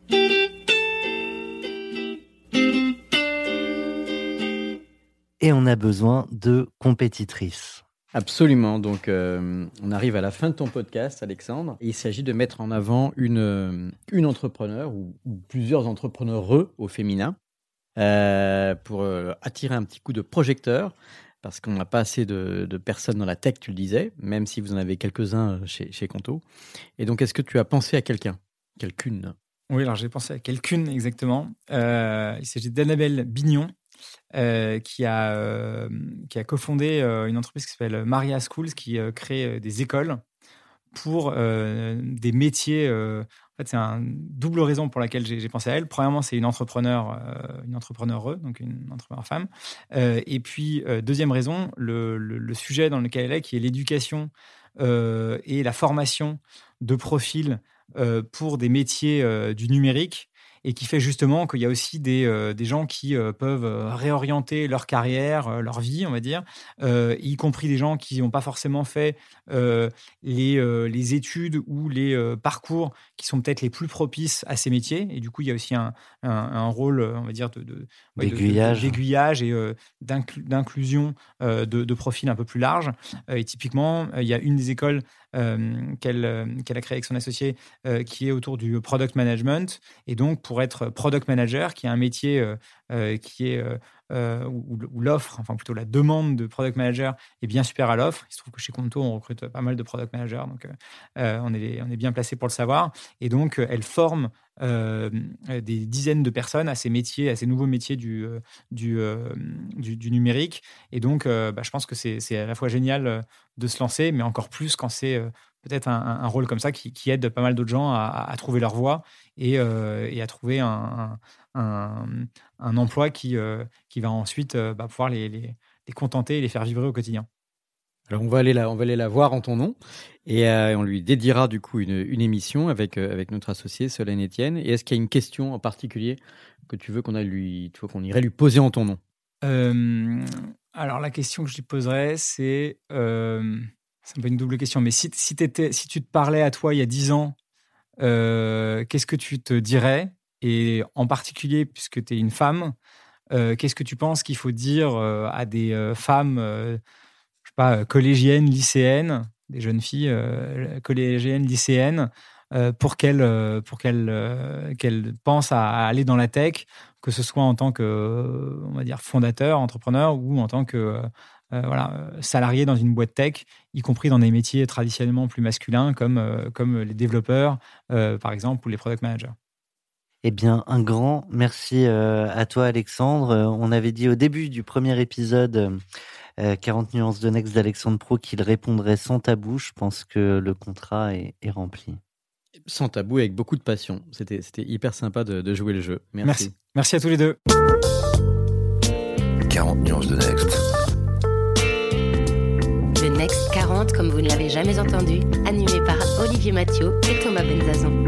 Et on a besoin de compétitrices. Absolument. Donc, euh, on arrive à la fin de ton podcast, Alexandre. il s'agit de mettre en avant une, euh, une entrepreneur ou, plusieurs entrepreneurs au féminin euh, pour attirer un petit coup de projecteur parce qu'on n'a pas assez de, personnes dans la tech, tu le disais, même si vous en avez quelques-uns chez, chez Conto. Et donc, est-ce que tu as pensé à quelqu'un? Quelqu'une? Oui, alors j'ai pensé à quelqu'une exactement. il s'agit d'Annabelle Bignon, euh, qui a, euh, qui a cofondé euh, une entreprise qui s'appelle Maria Schools, qui crée des écoles pour des métiers. en fait, c'est une double raison pour laquelle j'ai pensé à elle. Premièrement, c'est une entrepreneur, une entrepreneur donc une entrepreneur femme. et puis, deuxième raison, le, le, sujet dans lequel elle est, qui est l'éducation et la formation de profils pour des métiers du numérique et qui fait justement qu'il y a aussi des, euh, des gens qui euh, peuvent euh, réorienter leur carrière, leur vie, on va dire, y compris des gens qui n'ont pas forcément fait les, les études ou les parcours qui sont peut-être les plus propices à ces métiers. Et du coup, il y a aussi un, un, rôle, on va dire, de, de, d'aiguillage et d'inclusion de, de, profils un peu plus larges. et typiquement, il y a une des écoles qu'elle qu'elle a créée avec son associé qui est autour du product management. Et donc, pour être product manager, qui est un métier euh, euh, qui est euh, où, l'offre, enfin plutôt la demande de product manager est bien supérieure à l'offre. Il se trouve que chez Conto, on recrute pas mal de product managers, donc on, est, on est bien placé pour le savoir. Et donc, elle forme des dizaines de personnes à ces métiers, à ces nouveaux métiers du, du, du, numérique. Et donc, bah, je pense que c'est à la fois génial de se lancer, mais encore plus quand c'est peut-être un, rôle comme ça qui, aide pas mal d'autres gens à, trouver leur voie et, euh, à trouver un, emploi qui, euh, qui va ensuite euh, bah, pouvoir les, les, contenter et les faire vibrer au quotidien. Alors on va aller la, voir en ton nom. Et on lui dédiera du coup une, émission avec, avec notre associé Solène Etienne. Et est-ce qu'il y a une question en particulier que tu veux qu'on lui, qu'on irait lui poser en ton nom? Alors la question que je lui poserais, c'est c'est un peu une double question, mais si, si, tu te parlais à toi il y a 10 ans, euh, qu'est-ce que tu te dirais? Et en particulier, puisque tu es une femme, euh, qu'est-ce que tu penses qu'il faut dire euh, à des femmes, pas, collégiennes, lycéennes, des jeunes filles collégiennes, lycéennes, pour qu'elles pour qu'elles pensent à, aller dans la tech, que ce soit en tant que, on fondateur, entrepreneur, ou en tant que euh, euh, salariés dans une boîte tech, y compris dans des métiers traditionnellement plus masculins comme, euh, comme les développeurs, par exemple, ou les product managers. Eh bien, un grand merci à toi, Alexandre. On avait dit au début du premier épisode 40 nuances de Next d'Alexandre Pro qu'il répondrait sans tabou. Je pense que le contrat est, rempli. Sans tabou, avec beaucoup de passion. C'était hyper sympa de, jouer le jeu. Merci. merci. Merci à tous les deux. 40 nuances de Next. Next 40 comme vous ne l'avez jamais entendu, animé par Olivier Mathieu et Thomas Benzazon.